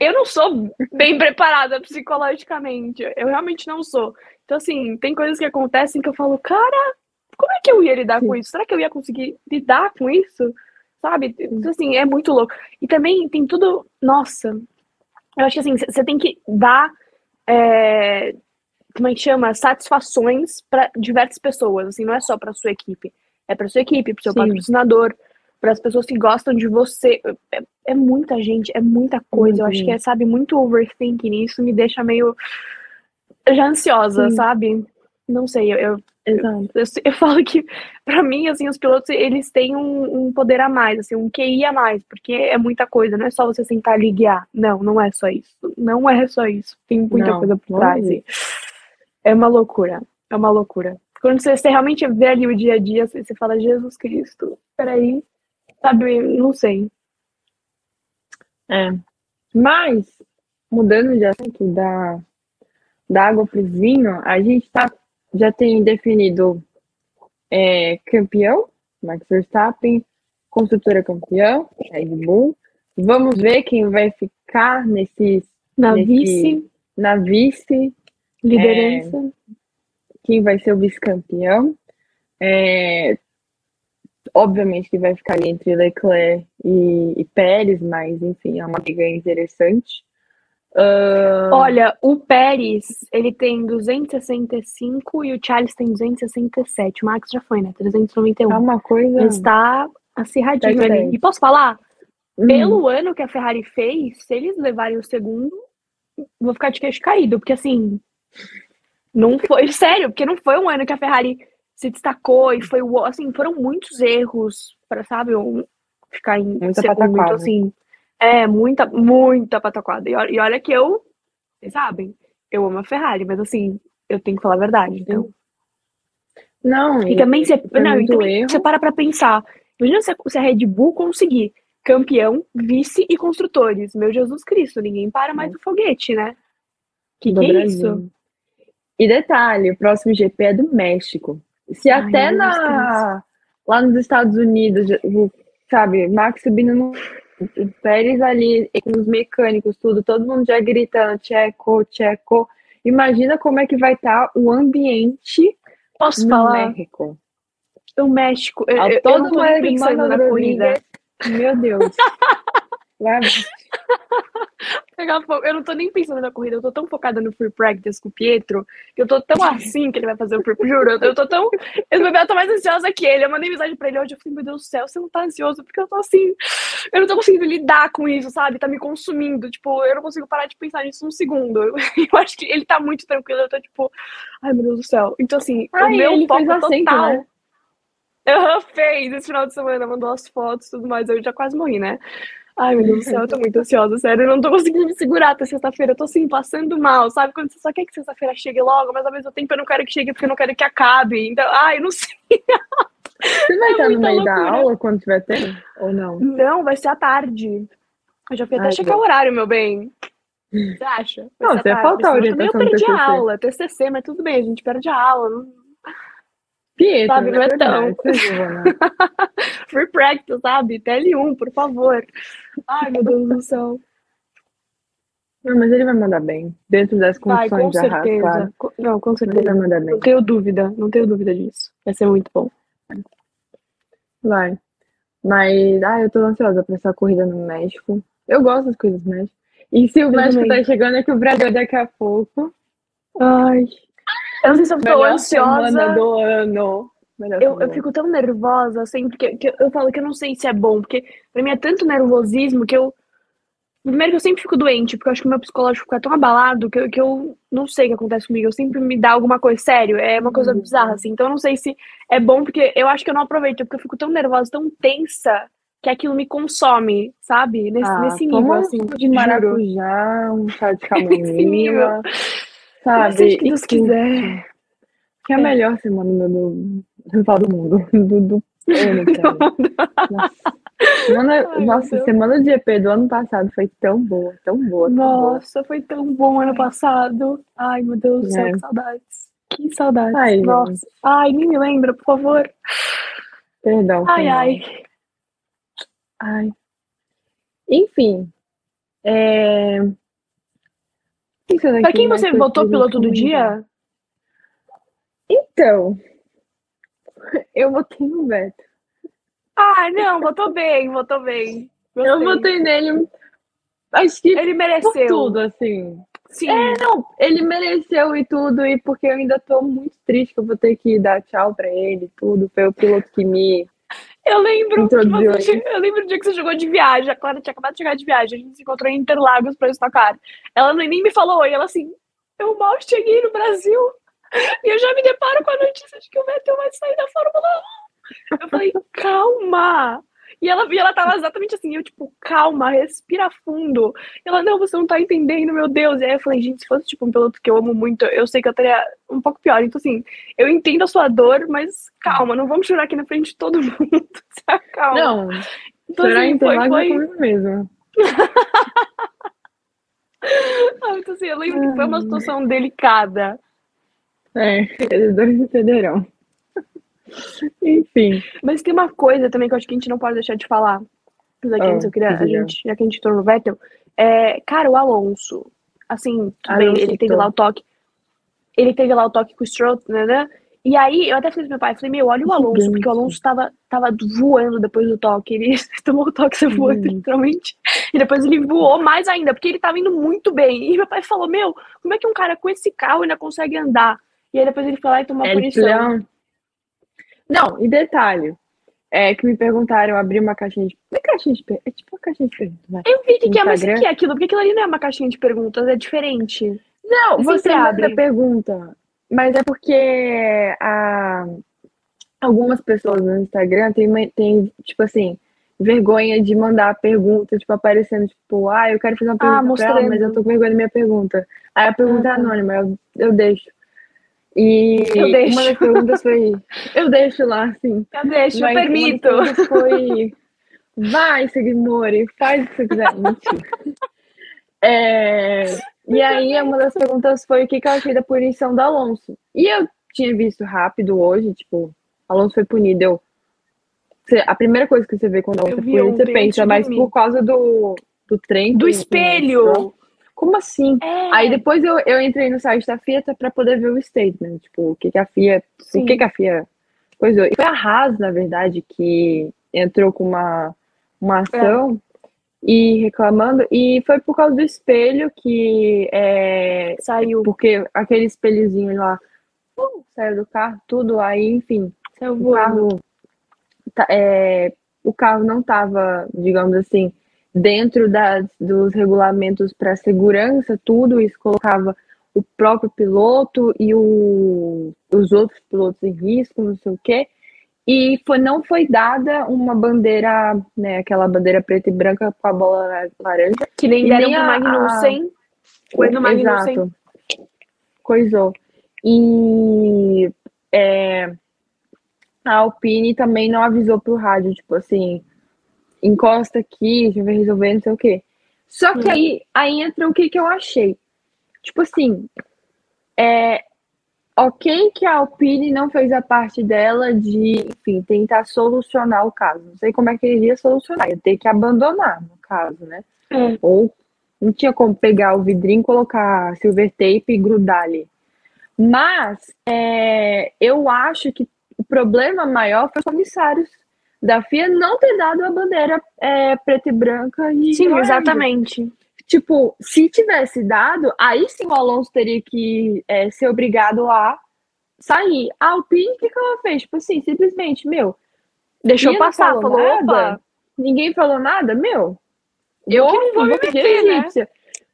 eu não sou bem preparada psicologicamente, eu realmente não sou. Então, assim, tem coisas que acontecem que eu falo, cara, como é que eu ia lidar com isso? Será que eu ia conseguir lidar com isso? Sabe? Então, assim, é muito louco. E também tem tudo, nossa, eu acho que assim, você tem que dar, é, como é que chama? Satisfações para diversas pessoas, assim, não é só para sua equipe. É para sua equipe, para seu Sim. patrocinador, para as pessoas que gostam de você. É, é muita gente, é muita coisa. Eu acho que é, sabe, muito overthinking. Isso me deixa meio já ansiosa, Sim. sabe? Não sei, eu, eu, Exato. eu, eu falo que, pra mim, assim, os pilotos, eles têm um, um poder a mais, assim, um QI a mais, porque é muita coisa, não é só você sentar ali e guiar. Não, não é só isso. Não é só isso. Tem muita Não, coisa por trás. é. É uma loucura. É uma loucura. Quando você, você realmente vê ali o dia a dia, você, você fala, Jesus Cristo, peraí. Sabe, não sei. É. Mas, mudando de assunto da, da água pro vinho, a gente tá, já tem definido é, campeão, Max Verstappen, construtora campeão, Red Bull. Vamos ver quem vai ficar nesses, Na Nesse- vice, na vice, liderança. quem vai ser o vice-campeão. É, obviamente que vai ficar ali entre Leclerc e, e Pérez, mas enfim, é uma briga interessante. Ah, Olha, o Pérez, ele tem 265 e o Charles tem 267. O Max já foi, né? 391. é uma coisa. Está acirradinho ali. E posso falar? Hum, Pelo ano que a Ferrari fez, se eles levarem o segundo, vou ficar de queixo caído, porque assim, não foi, sério, porque não foi um ano que a Ferrari se destacou e foi, o- assim, foram muitos erros para, sabe, um- ficar em Muita segundo, então, assim, é, muita, muita pataquada. E olha, e olha que eu, vocês sabem, eu amo a Ferrari, mas assim, eu tenho que falar a verdade, então. Não, E também você, foi não, e também erro. você para pra pensar. Imagina se a, se a Red Bull conseguir campeão, vice e construtores. Meu Jesus Cristo, ninguém para mais do foguete, né? Que que é isso? E detalhe, o próximo GP é do México. Se Ai, até na, lá nos Estados Unidos, sabe, Max subindo no Pérez ali, com os mecânicos, tudo, todo mundo já gritando Tcheco, Tcheco. Imagina como é que vai estar o ambiente Posso no falar? México. O México. Eu, A eu, eu todo não tô nem pensando na corrida. Meu Deus. Pegar. Eu não tô nem pensando na corrida, eu tô tão focada no free practice com o Pietro, que eu tô tão assim que ele vai fazer o free Juro, eu tô tão. Eu, eu tô mais ansiosa que ele. Eu mandei mensagem pra ele hoje, eu falei, meu Deus do céu, você não tá ansioso? Porque eu tô assim. Eu não tô conseguindo lidar com isso, sabe? Tá me consumindo. Tipo, eu não consigo parar de pensar nisso um segundo. Eu, eu acho que ele tá muito tranquilo, eu tô tipo, ai meu Deus do céu. Então, assim, Ai, o meu ele foco fez acento, total. né? Fez esse final de semana, mandou as fotos e tudo mais. Eu já quase morri, né? Ai, meu Deus do céu, eu tô muito ansiosa, sério. Eu não tô conseguindo me segurar até sexta-feira. Eu tô assim, passando mal, sabe? Quando você só quer que sexta-feira chegue logo, mas ao mesmo tempo eu não quero que chegue porque eu não quero que acabe. Então, ai, não sei. Você vai É estar no meio da aula quando tiver tempo? Ou não? Não, vai ser à tarde. Eu já fui até Ai, checar o horário, meu bem. Você acha? Vai Não, você tarde, falta a orientação Eu perdi a aula, TCC, mas tudo bem, a gente perde a aula. não- Pietro, Sabe, não é tão. viu, né? Free practice, sabe? TL1, por favor. Ai, meu Deus do céu. Não, mas ele vai mandar bem. Dentro das Vai, condições com da raça, certeza. claro. Co- Não, com Ele vai certeza. mandar bem. Não tenho dúvida, não tenho dúvida disso. Vai ser muito bom. Vai. Mas, ah, eu tô ansiosa pra essa corrida no México. Eu gosto das coisas do México. E se o Eu México também. tá chegando aqui, o Brasil daqui a pouco. Ai. Eu não sei se eu tô semana ansiosa. do ano. Melhor Eu, eu fico tão nervosa, assim, porque que eu falo que eu não sei se é bom, porque pra mim é tanto nervosismo que eu. Primeiro que eu sempre fico doente, porque eu acho que meu psicológico fica tão abalado que eu, que eu não sei o que acontece comigo. Eu sempre me dá alguma coisa, sério, é uma coisa Uhum. bizarra, assim. Então eu não sei se é bom, porque eu acho que eu não aproveito, porque eu fico tão nervosa, tão tensa, que aquilo me consome, sabe? Nesse, Ah, nesse nível, um assim. de maracujá, um chá de Nesse nível. camomila, sabe? o que Deus E quiser. Que é a É. melhor semana do, do, falo do mundo, do, do ano, cara. Nossa, semana, Ai, nossa, semana de GP do ano passado foi tão boa, tão boa, tão boa. Nossa, foi tão bom ano passado. Ai, meu Deus do céu, É. que saudades. Que saudades. Ai, Nossa. Ai, nem me lembra, por favor. Perdão. Ai, mal. ai. Ai. Enfim. É... Pensando Pra quem você votou piloto do dia? Então, eu votei no Beto. Ah, não, votou bem, votou bem. Eu Gostei. votei nele, acho que Ele mereceu. tudo, assim. Sim. Não, ele mereceu e tudo, e porque eu ainda tô muito triste que eu vou ter que dar tchau pra ele e tudo. Foi o piloto que me. Eu lembro que você, eu lembro do dia que você chegou de viagem. A Clara tinha acabado de chegar de viagem. A gente se encontrou em Interlagos pra estocar. Ela nem nem me falou oi. Ela assim, eu mal cheguei no Brasil e eu já me deparo com a notícia de que o Vettel vai sair da Fórmula 1. Eu falei, calma. E ela, e ela tava exatamente assim, eu tipo, calma, respira fundo. E ela, não, você não tá entendendo, meu Deus. E aí eu falei, gente, se fosse tipo um piloto que eu amo muito, eu sei que eu teria um pouco pior. Então, assim, eu entendo a sua dor, mas calma, não vamos chorar aqui na frente de todo mundo. Calma. Não, então, chorar assim, em foi, é foi, comigo mesmo. Ah, então, assim, eu lembro que foi uma situação delicada. É, eles dois entenderão. Enfim. Mas tem uma coisa também que eu acho que a gente não pode deixar de falar. Já que, Ah, antes eu queria, a gente, já que a gente entrou no Vettel, é, cara, o Alonso, assim, tudo bem, Alonso ele teve lá o toque, ele teve lá o toque com o Stroll, né, né? E aí, eu até falei pro meu pai, falei, meu, olha o Alonso, porque o Alonso tava, tava voando depois do toque, ele tomou o toque, você voando, Gente. literalmente, e depois ele voou mais ainda, porque ele tava indo muito bem, e meu pai falou, meu, como é que um cara com esse carro ainda consegue andar? E aí depois ele foi lá e tomou a punição. Não, e detalhe. É que me perguntaram, eu abri uma caixinha de. Não é caixinha de perguntas, é tipo uma caixinha de perguntas. vai. Eu vi que, que é, mas o que é aquilo? Porque aquilo ali não é uma caixinha de perguntas, é diferente. Não, Eu você abre. pergunta. Mas é porque a... algumas pessoas no Instagram têm, têm, tipo assim, vergonha de mandar a pergunta, tipo, aparecendo, tipo, ah, eu quero fazer uma Ah, pergunta pra ela, mas eu tô com vergonha da minha pergunta. Aí a pergunta é Ah, tá. anônima, eu, eu deixo. E Eu deixo. uma das perguntas foi, eu deixo lá, assim. Eu deixo, eu Mas das permito. foi, Vai, Seguimori, faz o que você quiser. Mentira. É, e aí, uma das perguntas foi o que, que eu achei da punição do Alonso. E eu tinha visto rápido hoje, tipo, Alonso foi punido. Eu, a primeira coisa que você vê quando Alonso é punido, você pensa, mas por causa do, do trem. Do espelho! Como assim? É. Aí depois eu, eu entrei no site da FIA para poder ver o statement, tipo, o que, que a FIA. Sim. O que, que a FIA coisou. E foi a Haas, na verdade, que entrou com uma, uma ação é. e reclamando. E foi por causa do espelho que é, saiu. Porque aquele espelhozinho lá uh, saiu do carro, tudo aí, enfim. Saiu o carro, tá, é, o carro não estava, digamos assim, dentro das, dos regulamentos para segurança, tudo isso colocava o próprio piloto e o, os outros pilotos em risco, não sei o quê. E foi, não foi dada uma bandeira, né, aquela bandeira preta e branca com a bola laranja. Que nem deram pro Magnussen. Foi no Magnussen. Exato. Coisou. E é, a Alpine também não avisou pro rádio, tipo assim, encosta aqui, a gente vai resolver, não sei o quê. Só que hum. aí, aí entra o que, que eu achei. Tipo assim, é ok que a Alpine não fez a parte dela de, enfim, tentar solucionar o caso. Não sei como é que ele ia solucionar, ia ter que abandonar, no caso, né? É. Ou não tinha como pegar o vidrinho, colocar silver tape e grudar ali. Mas é, eu acho que o problema maior foi os comissários da FIA não ter dado a bandeira é, preta e branca. E Sim, exatamente. Tipo, se tivesse dado, aí sim o Alonso teria que é, ser obrigado a sair. A Alpine, o que, que ela fez? Tipo assim, simplesmente, meu, deixou passar, falou, falou nada, ninguém falou nada, meu, eu vou, vou, vou fingir né?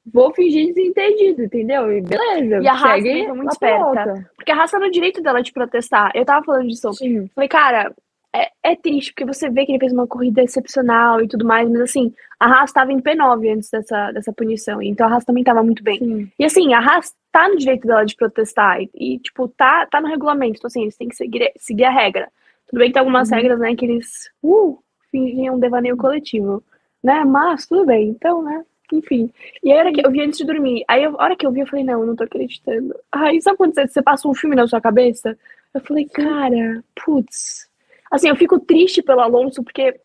Vou fingir desentendido, entendeu? E beleza. E a Haas foi muito esperta. Porque a Haas tá no direito dela de protestar. Eu tava falando disso. Sim. Falei, cara, é, é, triste, porque você vê que ele fez uma corrida excepcional e tudo mais, mas assim, a Haas estava em P9 antes dessa, dessa punição, então a Haas também estava muito bem. Sim. E assim, a Haas tá no direito dela de protestar, e, e, tipo, tá, tá no regulamento, então assim, eles têm que seguir, seguir a regra. Tudo bem que tem algumas uhum. regras, né, que eles, uh, fingiam um devaneio coletivo, né, mas tudo bem, então, né, enfim. E aí, a hora que eu vi antes de dormir, aí a hora que eu vi, eu falei, não, eu não tô acreditando. Aí, sabe quando você, você passa um filme na sua cabeça? Eu falei, cara, putz, Assim, eu fico triste pelo Alonso porque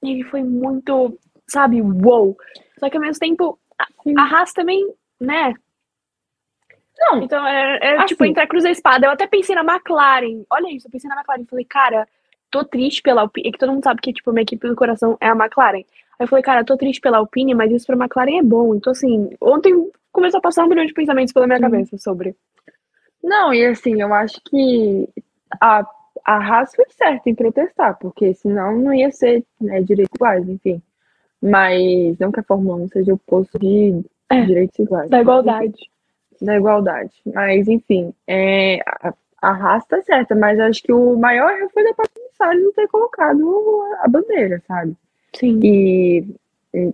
ele foi muito, sabe, wow. Só que ao mesmo tempo, a, Haas também, né? Não. Então, é, é tipo, assim. entrar cruz a espada. Eu até pensei na McLaren. Olha isso, eu pensei na McLaren. Falei, cara, tô triste pela Alpine. É que todo mundo sabe que, tipo, minha equipe do coração é a McLaren. Aí eu falei, cara, tô triste pela Alpine, mas isso pra McLaren é bom. Então, assim, ontem começou a passar um milhão de pensamentos pela minha cabeça sobre. Não, e assim, eu acho que a a Haas foi certa em protestar, porque senão não ia ser né, direitos iguais, enfim. Mas não que a Fórmula 1 seja o posto de é, direitos iguais. Da igualdade. Da igualdade. Mas, enfim, é, a, a Haas tá certa, mas acho que o maior erro foi da parte do não ter colocado a bandeira, sabe? Sim. E, e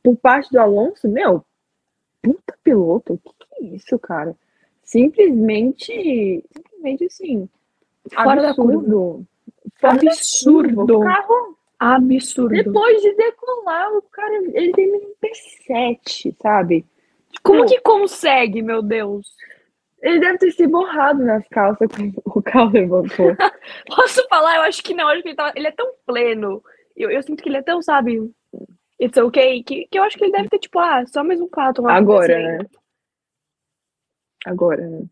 por parte do Alonso, meu, puta piloto, o que, que é isso, cara? Simplesmente, simplesmente assim, Fora da curva. Absurdo. Carro. Absurdo. Depois de decolar, o cara ele tem um P7, sabe? Como que consegue, meu Deus? Ele deve ter se borrado nas calças quando o carro levantou. Posso falar? Eu acho que não. Acho que ele, tava... ele é tão pleno. Eu, eu sinto que ele é tão, sabe, it's okay, que, que eu acho que ele deve ter, tipo, ah, só mais um fato. Agora, né? Agora, né?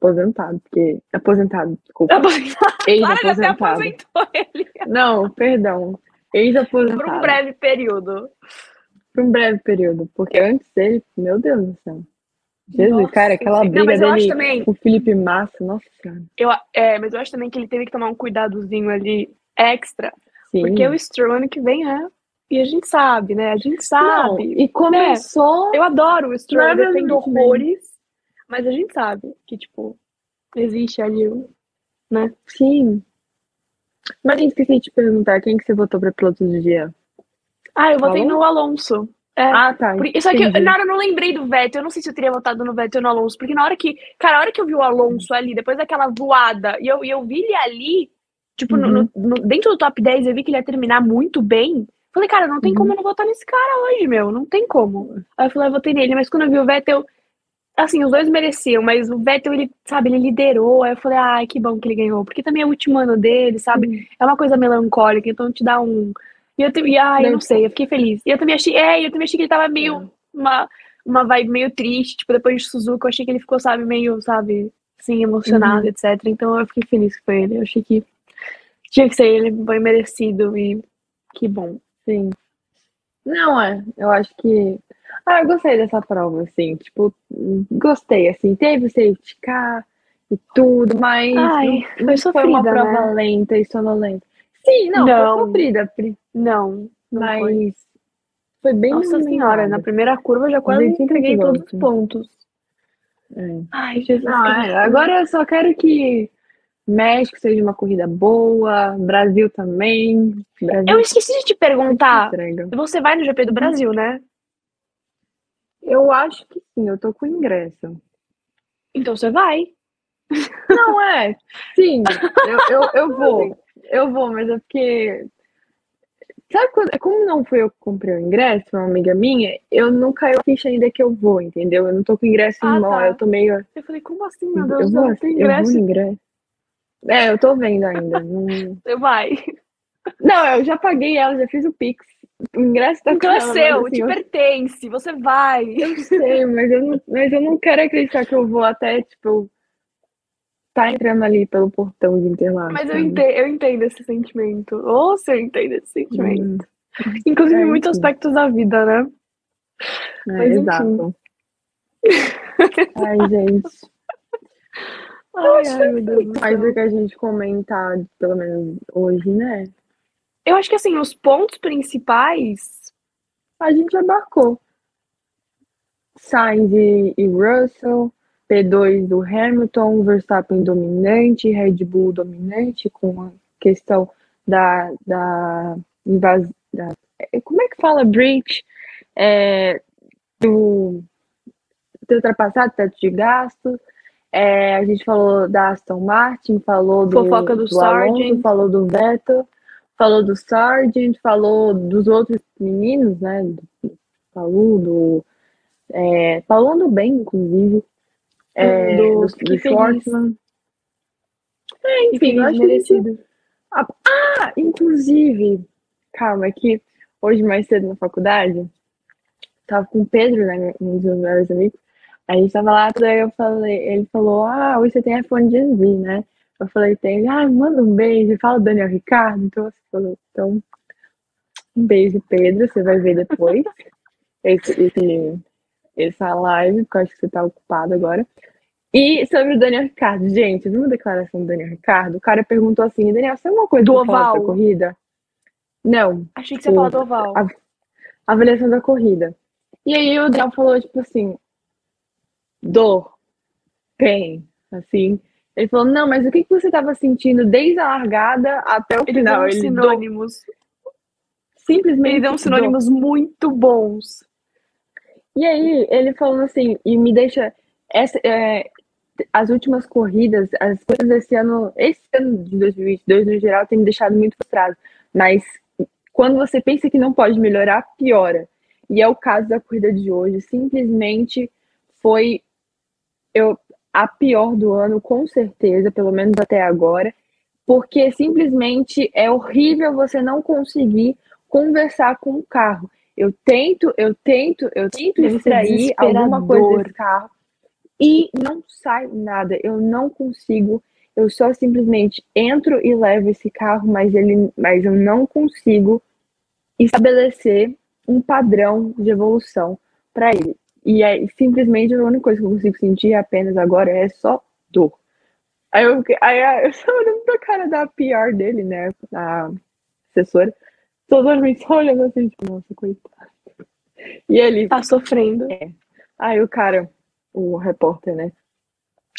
Aposentado, porque. Aposentado, desculpa. Aposentado. Ex-aposentado. Ele. Não, perdão. Ex-aposentado. Por um breve período. Por um breve período. Porque antes dele, meu Deus do céu. Jesus, nossa, cara, aquela briga não, dele também, com o Felipe Massa, nossa senhora. Eu, é, mas eu acho também que ele teve que tomar um cuidadozinho ali extra. Sim. Porque o Stroll ano que vem é. E a gente sabe, né? A gente sabe. Não, e começou. Né? Eu adoro o Stroll, eu defendo horrores. Mas a gente sabe que, tipo, existe ali, né? Sim. Mas esqueci de te perguntar, quem que você votou pra piloto do dia? Ah, eu votei no Alonso. É, ah, tá. Por, só que eu, na hora eu não lembrei do Vettel. Eu não sei se eu teria votado no Vettel ou no Alonso. Porque na hora que. Cara, a hora que eu vi o Alonso ali, depois daquela voada, e eu, e eu vi ele ali, tipo, uhum. no, no, dentro do top 10, eu vi que ele ia terminar muito bem. Falei, cara, não tem Uhum. como eu não votar nesse cara hoje, meu. Não tem como. Aí eu falei, eu votei nele. Mas quando eu vi o Vettel, assim, os dois mereciam, mas o Vettel, ele, sabe, ele liderou. Aí eu falei, ai, que bom que ele ganhou. Porque também é o último ano dele, sabe? É uma coisa melancólica, então te dá um. E eu, te- e, ai, eu não sei, eu fiquei feliz. E eu também achei, é, eu também achei que ele tava meio. Uma, uma vibe meio triste, tipo, depois de Suzuka, eu achei que ele ficou, sabe, meio, sabe, assim, emocionado, etc. Então eu fiquei feliz que foi ele. Eu achei que tinha que ser ele, foi merecido e que bom. Sim. Não, é. Eu acho que. Ah, eu gostei dessa prova, assim. Tipo, gostei, assim. Teve o safety car e tudo, mas Ai, não, foi foi uma prova né? lenta e sonolenta. Sim, não, Não. foi sofrida, Não, não mas foi. foi, bem Nossa senhora, movimentada. na primeira curva eu já quase 200 entreguei todos os pontos. É. Ai, Jesus. Não, é, agora eu só quero que México seja uma corrida boa, Brasil também. Brasil Eu esqueci de te perguntar. Você vai no GP do Brasil, né? Eu acho que sim, eu tô com ingresso. Então você vai. Não é? Sim, eu, eu, eu vou. Eu vou, mas é porque. Sabe quando. Como não fui eu que comprei o ingresso, uma amiga minha, eu não caiu a ficha ainda que eu vou, entendeu? Eu não tô com ingresso Ah, em mão, tá. eu tô meio. Eu falei, como assim, meu Eu Deus, vou, não tem eu vou ingresso? ingresso. É, eu tô vendo ainda. Não, Você vai. não eu já paguei ela, já fiz o Pix. O ingresso tá Então com é seu, te eu- pertence, você vai. Eu sei, mas eu, não, mas eu não quero acreditar que eu vou até, tipo, tá entrando ali pelo portão de Interlagos. Mas eu entendo, eu entendo esse sentimento. Ou se eu entendo esse sentimento. Hum, Inclusive É, muitos aspectos da vida, né? é, Mas, exato. Ai, gente. Ai, ai, meu Deus do Mas céu. o que a gente comentar, pelo menos hoje, né? Eu acho que assim, os pontos principais. A gente abarcou. Sainz e, e Russell, P2 do Hamilton, Verstappen dominante, Red Bull dominante, com a questão da, da invasão. Como é que fala? Breach é, do ter ultrapassado teto de gasto. É, a gente falou da Aston Martin, falou do, Fofoca do Alonso, Sargent. falou do Vettel, falou do Sargent, falou dos outros meninos, né? Do Palu, do. É, bem, inclusive. É, Do- do, do. Schwartzman. É, enfim, eu acho que merecido. ah, inclusive, calma, é que hoje mais cedo na faculdade, tava com o Pedro, né, um dos meus melhores amigos, a gente tava lá, daí eu falei, ele falou, ah, hoje você tem iPhone Gen Z, né? Eu falei, tem, ah, manda um beijo, fala o Daniel Ricardo, então você falou, então, um beijo, Pedro, você vai ver depois esse, esse, essa live, porque eu acho que você tá ocupado agora. E sobre o Daniel Ricardo, gente, viu uma declaração do Daniel Ricardo? O cara perguntou assim, Daniel, você tem alguma coisa Do falar da oval. corrida? Não, Achei que você ia falar do oval. a- avaliação da corrida. E aí o Daniel falou, tipo assim, dor, pain, assim. Ele falou, não, mas o que, que você estava sentindo desde a largada até o Ele final? deu Ele sinônimos. simplesmente Ele deu dor. sinônimos muito bons. E aí, ele falando assim, e me deixa. Essa, é, as últimas corridas, as coisas desse ano, esse ano de 2022, no geral, tem me deixado muito frustrado. Mas quando você pensa que não pode melhorar, piora. E é o caso da corrida de hoje. Simplesmente foi eu, a pior do ano, com certeza, pelo menos até agora. Porque simplesmente é horrível você não conseguir conversar com o carro. Eu tento, eu tento, eu tento extrair alguma coisa desse carro e não sai nada. Eu não consigo. Eu só simplesmente entro e levo esse carro, mas ele, mas eu não consigo estabelecer um padrão de evolução para ele. E é simplesmente a única coisa que eu consigo sentir apenas agora é só dor. Aí eu, aí eu só olhando pra cara da PR dele, né? A assessora. Totalmente só olhando assim, tipo, nossa, coitado. E ele, Tá sofrendo. Aí o cara, o repórter, né?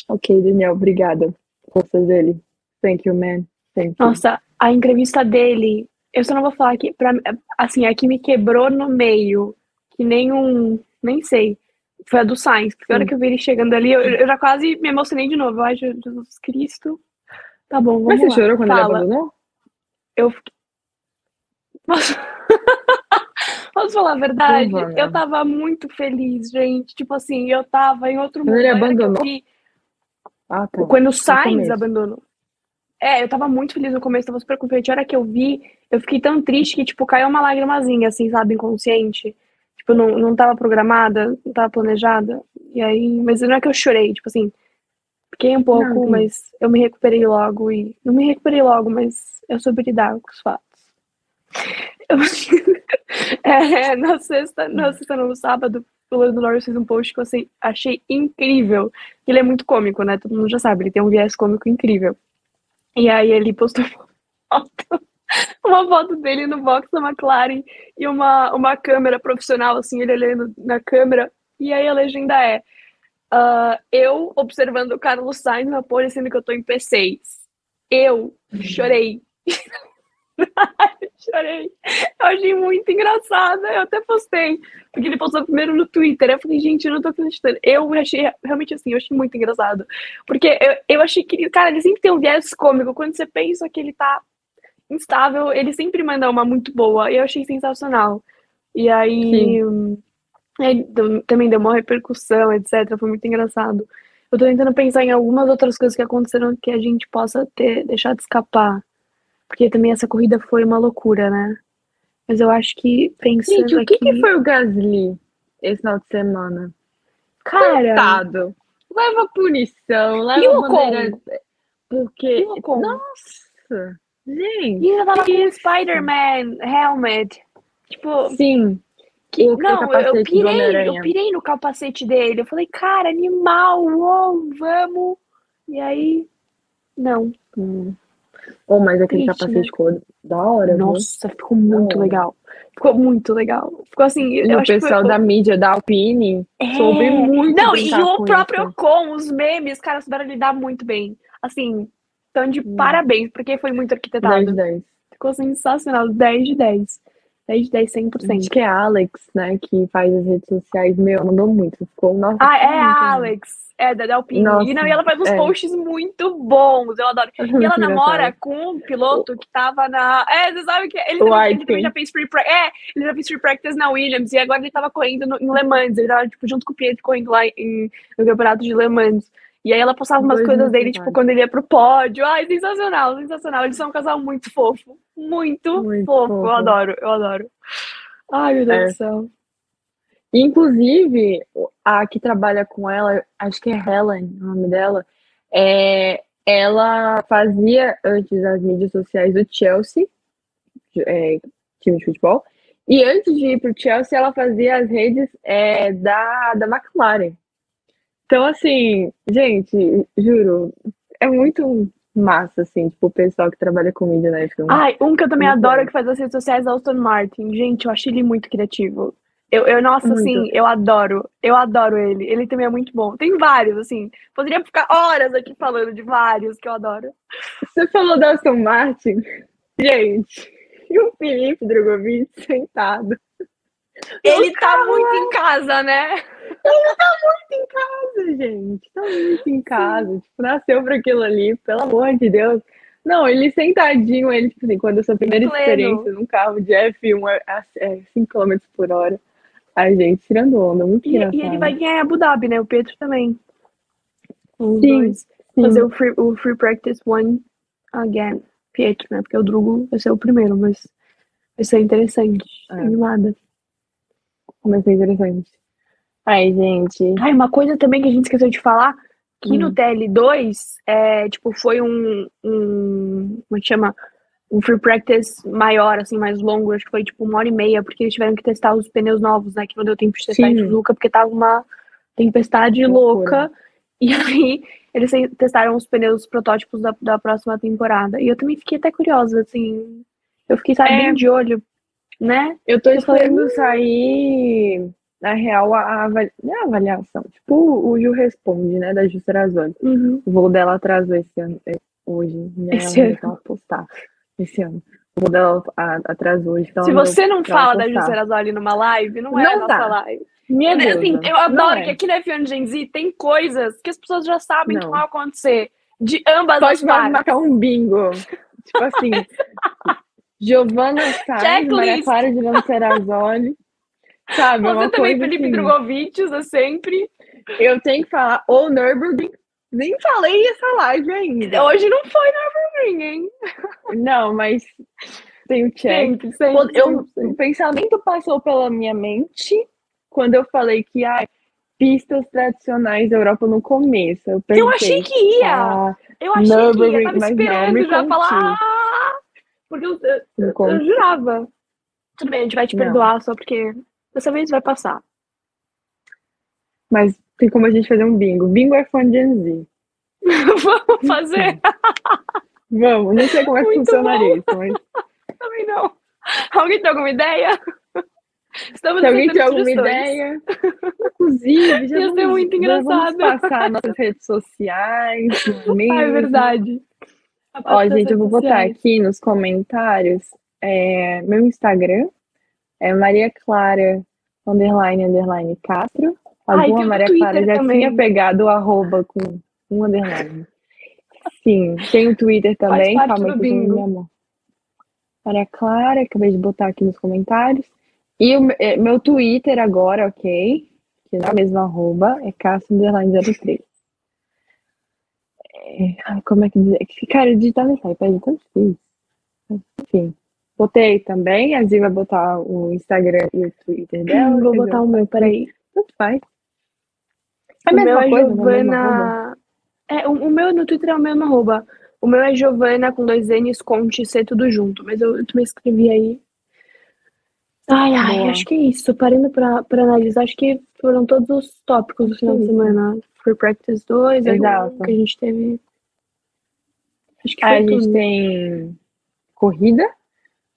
Ok, Daniel, obrigada. Forças dele. Thank you, man. Thank you. Nossa, a entrevista dele, eu só não vou falar que, pra, assim, a que me quebrou no meio, que nem um, nem sei, foi a do Sainz, porque a hora que eu vi ele chegando ali, eu, eu já quase me emocionei de novo. Ai, Jesus Cristo. Tá bom, vamos Mas você lá. chorou quando ele Fala. abandonou? Eu fiquei... Nossa, Posso falar a verdade? Eu tava muito feliz, gente. Tipo assim, eu tava em outro mundo. Ele abandonou? vi- Ah, tá. Quando o Sainz abandonou. É, eu tava muito feliz no começo, tava super confiante. A hora que eu vi, eu fiquei tão triste que, tipo, caiu uma lágrimazinha, assim, sabe, inconsciente. Tipo, não, não tava programada, não tava planejada. E aí, mas não é que eu chorei, tipo assim, fiquei um pouco, entendi. mas eu me recuperei logo e. Não me recuperei logo, mas eu soube lidar com os fatos. Eu- é, na sexta, na sexta, não, no sábado, o Lando Norris fez um post que eu assim, achei incrível. Ele é muito cômico, né? Todo mundo já sabe, ele tem um viés cômico incrível. E aí ele postou foto, uma foto dele no box da McLaren e uma, uma câmera profissional, assim, ele olhando na câmera. E aí a legenda é: ah, Eu observando o Carlos Sainz na pole, sendo que eu tô em P6. Eu chorei. chorei. Eu achei muito engraçada. Eu até postei. Porque ele postou primeiro no Twitter. Eu falei, gente, eu não tô acreditando. Eu achei realmente assim, eu achei muito engraçado. Porque eu, eu achei que, cara, ele sempre tem um viés cômico. Quando você pensa que ele tá instável, ele sempre manda uma muito boa. E eu achei sensacional. E aí, deu- também deu uma repercussão, etc. Foi muito engraçado. Eu tô tentando pensar em algumas outras coisas que aconteceram que a gente possa ter deixado escapar. Porque também essa corrida foi uma loucura, né? Mas eu acho que pensando Gente, o que, aqui, que foi o Gasly esse final de semana? cara, Coitado. Leva punição, E o leva bandeira. Porque. E o? Nossa! Gente! e ainda tava com o Spider-Man helmet. Tipo, Sim. que, o não, eu, eu pirei, eu pirei no capacete dele. Eu falei, cara, animal, uou, vamos. E aí, não. Hum. Oh, mas aquele Triste, capacete né? ficou da hora, viu? Nossa, ficou muito Não. legal. Ficou muito legal. Ficou assim, E eu o que foi- pessoal da mídia da Alpine É. soube muito Não, e o com próprio isso. Ocon, os memes, os caras souberam lidar muito bem. Assim, então de Hum. parabéns, porque foi muito arquitetado. 10 10. Ficou sensacional, 10 de 10. 10 de 10, 100%. Acho que é a Alex, né, que faz as redes sociais. Meu, mandou muito. Ficou, nossa, Ah, é a Alex, é da Delpine. Nossa, e, não, e ela faz uns é. posts muito bons, eu adoro. E ela namora com um piloto que tava na. É, você sabe que ele também, ele também já fez free practice. É, ele já fez free practice na Williams e agora ele tava correndo no- em Le Mans. Ele tava, tipo, junto com o Pietro correndo lá em, no campeonato de Le Mans. E aí ela postava umas Dois coisas dele, tipo, quando ele ia pro pódio. Ai, sensacional, sensacional. Eles são um casal muito fofo. Muito, Muito fofo. fofo. Eu adoro, eu adoro. Ai, meu Deus É. do céu. Inclusive, a que trabalha com ela, acho que é Helen, o nome dela, é, ela fazia antes as mídias sociais do Chelsea, é, time de futebol, e antes de ir pro Chelsea, ela fazia as redes é, da, da McLaren. Então, assim, gente, juro, é muito massa, assim, tipo, o pessoal que trabalha com mídia, né? F1. Ai, um que eu também Muito adoro bom. que faz as redes sociais é o Aston Martin. Gente, eu acho ele muito criativo. Eu, eu nossa, Muito. assim, eu adoro. Eu adoro ele. Ele também é muito bom. Tem vários, assim. Poderia ficar horas aqui falando de vários que eu adoro. Você falou da Aston Martin? Gente, e o Felipe Drogovic sentado Ele tá muito em casa, né? em casa, gente. Tá muito em casa. Tipo, nasceu pra aquilo ali, pelo amor de Deus. Não, ele sentadinho, ele, tipo assim, quando a sua primeira Pleno. experiência num carro de F1 é, é 5 km por hora. A gente tirando onda, muito E, engraçado. e ele vai ganhar Abu Dhabi, né? O Pedro também. Os Sim, dois. sim. Fazer o free, o free practice one again. Pietro, né? Porque o Drugo vai ser o primeiro, mas vai ser interessante. É. Animada. Mas é interessante. Ai, gente. Ai, uma coisa também que a gente esqueceu de falar, que no Hum. TL2, é, tipo, foi um, um, como é que chama? Um free practice maior, assim, mais longo, acho que foi tipo uma hora e meia, porque eles tiveram que testar os pneus novos, né, que não deu tempo de testar em Sim. Suzuka, porque tava uma tempestade louca, e aí eles te- testaram os pneus protótipos da, da próxima temporada, e eu também fiquei até curiosa, assim, eu fiquei, sabe, É. bem de olho, né? Eu tô esperando sair, na real, a, avali... não é a avaliação. Tipo, o Ju responde, né, da Ju Serrazoli. Uhum. O voo dela atrasou esse ano, é, hoje. Né, Esse ela ano. postar esse ano. O voo dela a- atrasou hoje. Então Se você não fala da postar. Juserazoli numa live, não é a Não nossa dá. live. Minha Assim, deusa, eu adoro é. que aqui na F1 Gen Z tem coisas que as pessoas já sabem que Não. vão acontecer. De ambas as Pode partes. marcar um bingo. Tipo assim, Giovanna Sainz, Maria. Clara de Lancerazoli. Sabe, Você uma também, coisa Felipe assim, Drogovic, usa sempre. Eu tenho que falar o Nürburgring. Nem falei essa live ainda. Hoje não foi Nürburgring, hein? Não, mas tem o check. Sempre, sempre. Quando eu, sempre. o pensamento passou pela minha mente quando eu falei que ai, pistas tradicionais da Europa no começo. Eu, pensei, Eu achei que ia. ah, Eu achei que ia. Tava esperando já conti. falar. "Ah", Porque eu, eu, eu jurava. Tudo bem, a gente vai te Não. perdoar só porque dessa vez vai passar. Mas tem como a gente fazer um bingo. Bingo é fã de Gen Z. Vamos fazer? Vamos, não sei como é que Muito funcionaria isso, mas Também não. Alguém tem alguma ideia? Estamos se alguém tiver alguma ideia, inclusive, já Ia vamos, ser muito já vamos engraçado. passar nossas redes sociais, não é mesmo? Ah, é verdade. Ó, gente, eu vou botar aqui nos comentários é, meu Instagram é Maria Clara underline underline Castro. Ai, Alguma o Maria Clara já também. tinha pegado o arroba com um underline. Sim, tem o Twitter também. Calma aí meu amor. Maria Clara, acabei de botar aqui nos comentários. E o é, meu Twitter agora, ok? Que é o mesmo arroba, é Castro underline 03. Ai, como é que dizer? Que, Cara, digitar nesse iPad é tão difícil. Enfim. Botei também, a Zi vai botar o Instagram e o Twitter dela. Vou quer botar dizer, o meu, peraí. Tanto faz. É a mesma coisa? Giovana. É, o, o meu no Twitter é o mesmo arroba. O meu é Giovana com dois N's, Conte, C, tudo junto. Mas eu, eu também escrevi aí. Ai, ai, Boa. acho que é isso. Parando pra, pra analisar, acho que foram todos os tópicos do final de Isso. semana. Free Practice 2, aí Exato. que a gente teve. Acho que foi a gente tem corrida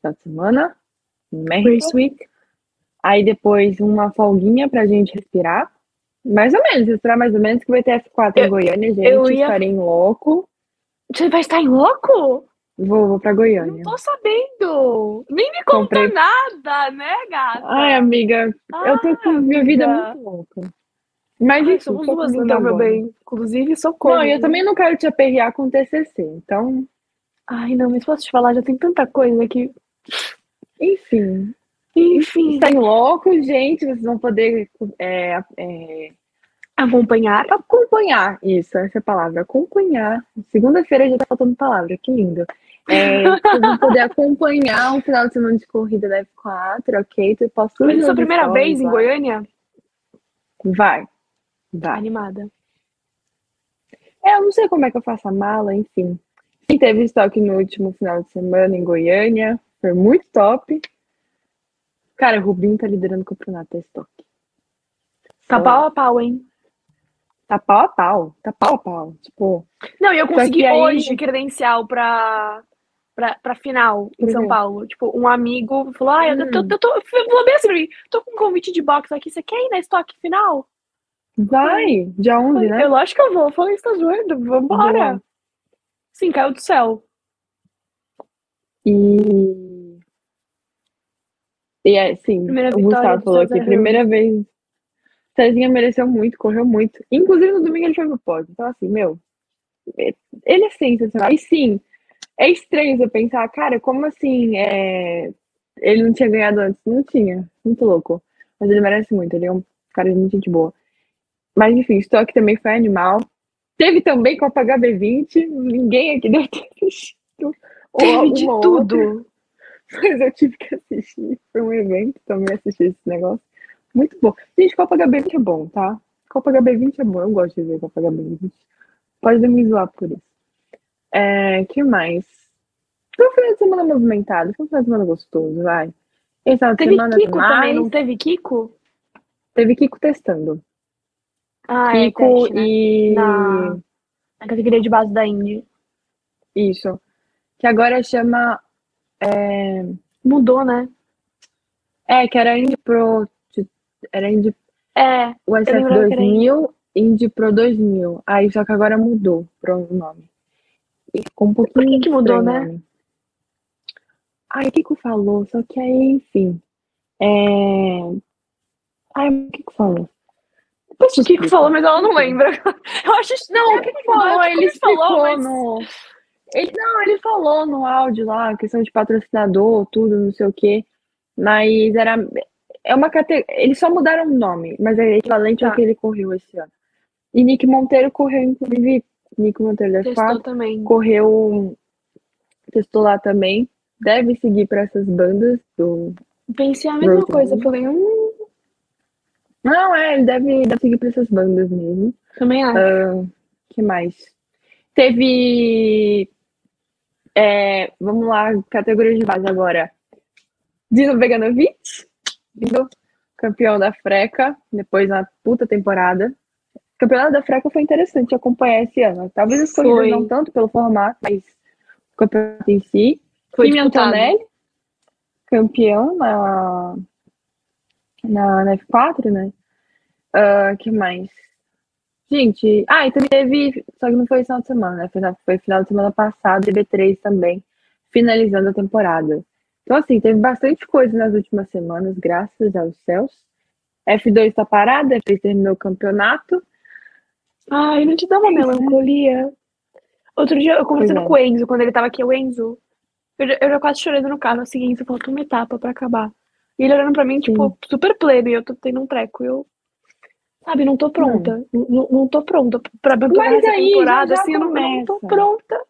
da semana. Race Week. Aí depois uma folguinha pra gente respirar. Mais ou menos, respirar mais ou menos, que vai ter F4 em Eu- Goiânia, gente. eu ia- Estarei em louco. Você vai estar em louco? Vou, vou pra Não Goiânia. tô sabendo. Nem me conta Comprei- nada, né, gata? Ai, amiga, eu tô com Ai, minha vida muito louca. Mas Ai, somos duas, então, meu bem. Inclusive, socorro. Não, eu também não quero te aperrear com TCC. Então, Ai, não, mas posso te falar, já tem tanta coisa que. enfim. Enfim, Estarem loucos, gente. Vocês vão poder é, é, acompanhar. acompanhar. Isso, essa é a palavra. Acompanhar. Segunda-feira já tá faltando palavra. Que lindo. É, vocês vão poder acompanhar um final de semana de corrida da F4, ok? Tu posso Mas é a sua primeira vez em Goiânia? Vai. Vai. Animada. É, eu não sei como é que eu faço a mala, enfim. E teve estoque no último final de semana em Goiânia. Foi muito top. Cara, o Rubinho tá liderando o campeonato da estoque. Tá pau a pau, hein? Tá pau a pau. Tá pau a pau. Tipo, Não, e eu consegui aí- hoje credencial pra, pra, pra final em Por São? Paulo. Tipo, um amigo falou: Ah, eu tô, eu tô, falou bem assim pra mim: tô com um convite de boxe aqui, você quer ir na estoque final? Vai. Dia 11, né? Eu lógico que eu vou. Eu falei: Você tá zoando? Vambora. Sim, caiu do céu. E. E é, sim, Primeira o Gustavo falou aqui, primeira vez. Cezinha mereceu muito, correu muito. Inclusive no domingo ele foi pro pódio. Então, assim, meu, ele é sensacional. E sim, é estranho você pensar, cara, como assim é, ele não tinha ganhado antes? Não tinha, muito louco. Mas ele merece muito, ele é um cara de muita gente boa. Mas enfim, estoque também foi animal. Teve também Copa HB20, ninguém aqui deve ter assistido. Teve de tudo. outra, Mas eu tive que assistir. Foi um evento também assistir esse negócio. Muito bom. Gente, Copa HB20 é bom, tá? Copa HB20 é bom. Eu gosto de ver Copa HB20. Pode me zoar por isso. É, que mais? Foi um final de semana movimentado. Foi um final de semana gostoso, vai. Esse Teve semana Kiko mais, também, não teve Kiko? Teve Kiko testando. Ah, Kiko é teste, né? e... Na- Na categoria de base da Indy. Isso. Que agora chama... É, Mudou, né? é que era Indy Pro... Era Indy É, O SF lembrava que era 2000, Indy Pro 2000. Aí, só que agora mudou pro nome. E ficou um pouquinho que que mudou, né? nome. Ai, Kiko falou, só que aí, enfim. É... Ai, o Kiko falou? Eu o Kiko explico. falou, mas ela não lembra. Eu acho. Não, o Kiko falou, Falou, ele falou, mas. no... Ele, não, ele falou no áudio lá, questão de patrocinador, tudo, não sei o quê. Mas era. É uma categoria. Eles só mudaram o nome, mas é equivalente Tá. ao que ele correu esse ano. E Nick Monteiro correu, inclusive. Nick Monteiro da Testou F4 também. correu. Testou lá também. Deve seguir para essas bandas do. Pensei a mesma Road coisa. Falei, hum, Não, é, ele deve, deve seguir para essas bandas mesmo. também acho. Ah, que mais? Teve. é, vamos lá, categoria de base agora. Dino Veganovic, campeão da Freca, depois na puta temporada. O campeonato da Freca foi interessante acompanhar esse ano. Talvez as corridas Foi. não tanto pelo formato, mas o campeonato em si. Foi Kimi disputado. Antonelli, campeão na, na, na F4, né? Ah, que mais? Gente, ah, e também teve, só que não foi esse final de semana, né? Foi, foi final de semana passado, DB3 também, finalizando a temporada. Então, assim, teve bastante coisa nas últimas semanas, graças aos céus. F2 tá parada, F3 terminou o campeonato. Ai, não te dá uma melancolia? Outro dia, eu conversando é. com o Enzo, quando ele tava aqui, o Enzo, eu, eu já quase chorando no carro, assim, Enzo, faltou uma etapa pra acabar. E ele olhando pra mim, tipo, super pleno, e eu tô tendo um treco, eu, sabe, não tô pronta, não, não, não tô pronta pra abandonar Mas essa aí, temporada, já já assim, eu não, não tô pronta.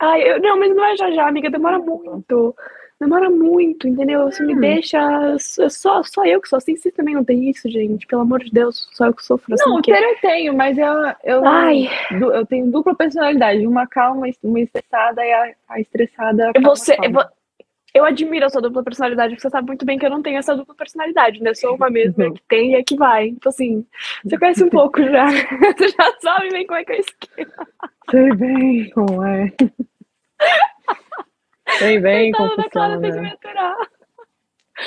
Ai, eu, não, mas não é já já, amiga, demora muito. Demora muito, entendeu? Você me Hum. deixa. é Só, só eu que sou assim. Vocês também não tem isso, gente. Pelo amor de Deus, só eu que sofro assim. Não, que... ter eu tenho, mas eu, eu, Ai, eu tenho dupla personalidade, uma calma, uma estressada e a, a estressada calma, você, calma. Eu admiro a sua dupla personalidade, porque você sabe muito bem que eu não tenho essa dupla personalidade, né? Eu sou uma mesma Uhum. que tem e é que vai. Então, assim, você conhece um pouco já. Você já sabe bem como é que é isso. Sei bem como é. Sei bem como da Clara tem que funciona. me aturar.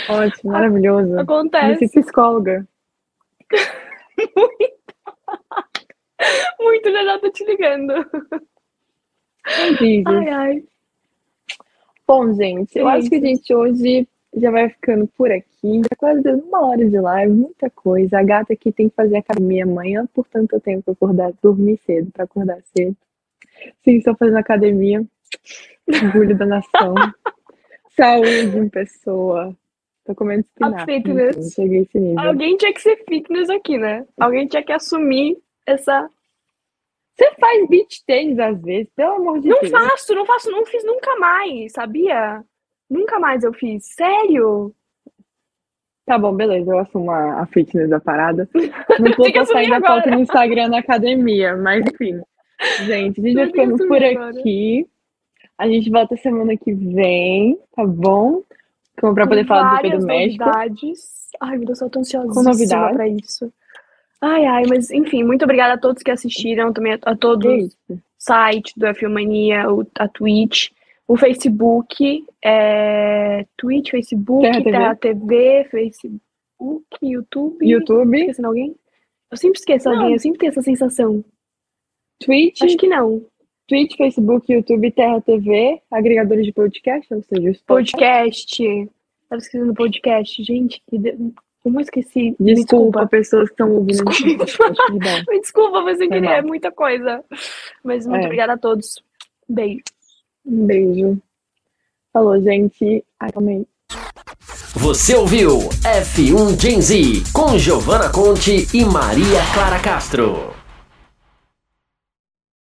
Ótimo, maravilhoso. Você Acontece psicóloga. muito, já já tô te ligando. Ai, ai. Bom, gente, eu É acho que a gente hoje já vai ficando por aqui. Já quase deu uma hora de live, muita coisa. A gata aqui tem que fazer academia amanhã, portanto eu tenho que acordar, dormir cedo para acordar cedo. Sim, estou fazendo academia. Orgulho da nação. Saúde em pessoa. Tô comendo espinafre. fitness. Cheguei esse nível. Alguém tinha que ser fitness aqui, né? Alguém tinha que assumir essa. Você faz beach tênis às vezes, pelo amor de Não Deus. faço, não faço, não fiz nunca mais, sabia? Nunca mais eu fiz. Sério? Tá bom, beleza, eu assumo a, a fitness da parada. Não vou postar ainda agora. foto no Instagram na academia, mas enfim. Gente, a gente vai ficando por agora. aqui. A gente volta semana que vem, tá bom? Como pra poder falar do do México. novidades. Ai, meu Deus, eu tô novidades. pra isso. Ai, ai, mas enfim, muito obrigada a todos que assistiram, também a, a todos o site do F1 Mania, o, a Twitch, o Facebook, é, Twitch, Facebook, Terra TV. Terra TV, Facebook, YouTube. YouTube, Esquecendo alguém? Eu sempre esqueço Não. alguém, eu sempre tenho essa sensação. Twitch, Acho que não. Twitch, Facebook, YouTube, Terra TV, agregadores de podcast, ou seja, Spotify. Podcast. Tava esquecendo do podcast. Gente, que de... como eu esqueci? Desculpa, pessoas que estão ouvindo. Desculpa. Me desculpa, mas sem querer, é muita coisa. Mas muito É. obrigada a todos. Beijo. Um beijo. Falou, gente. Ai, aí. Você ouviu F1 Gen Z com Giovanna Conte e Maria Clara Castro.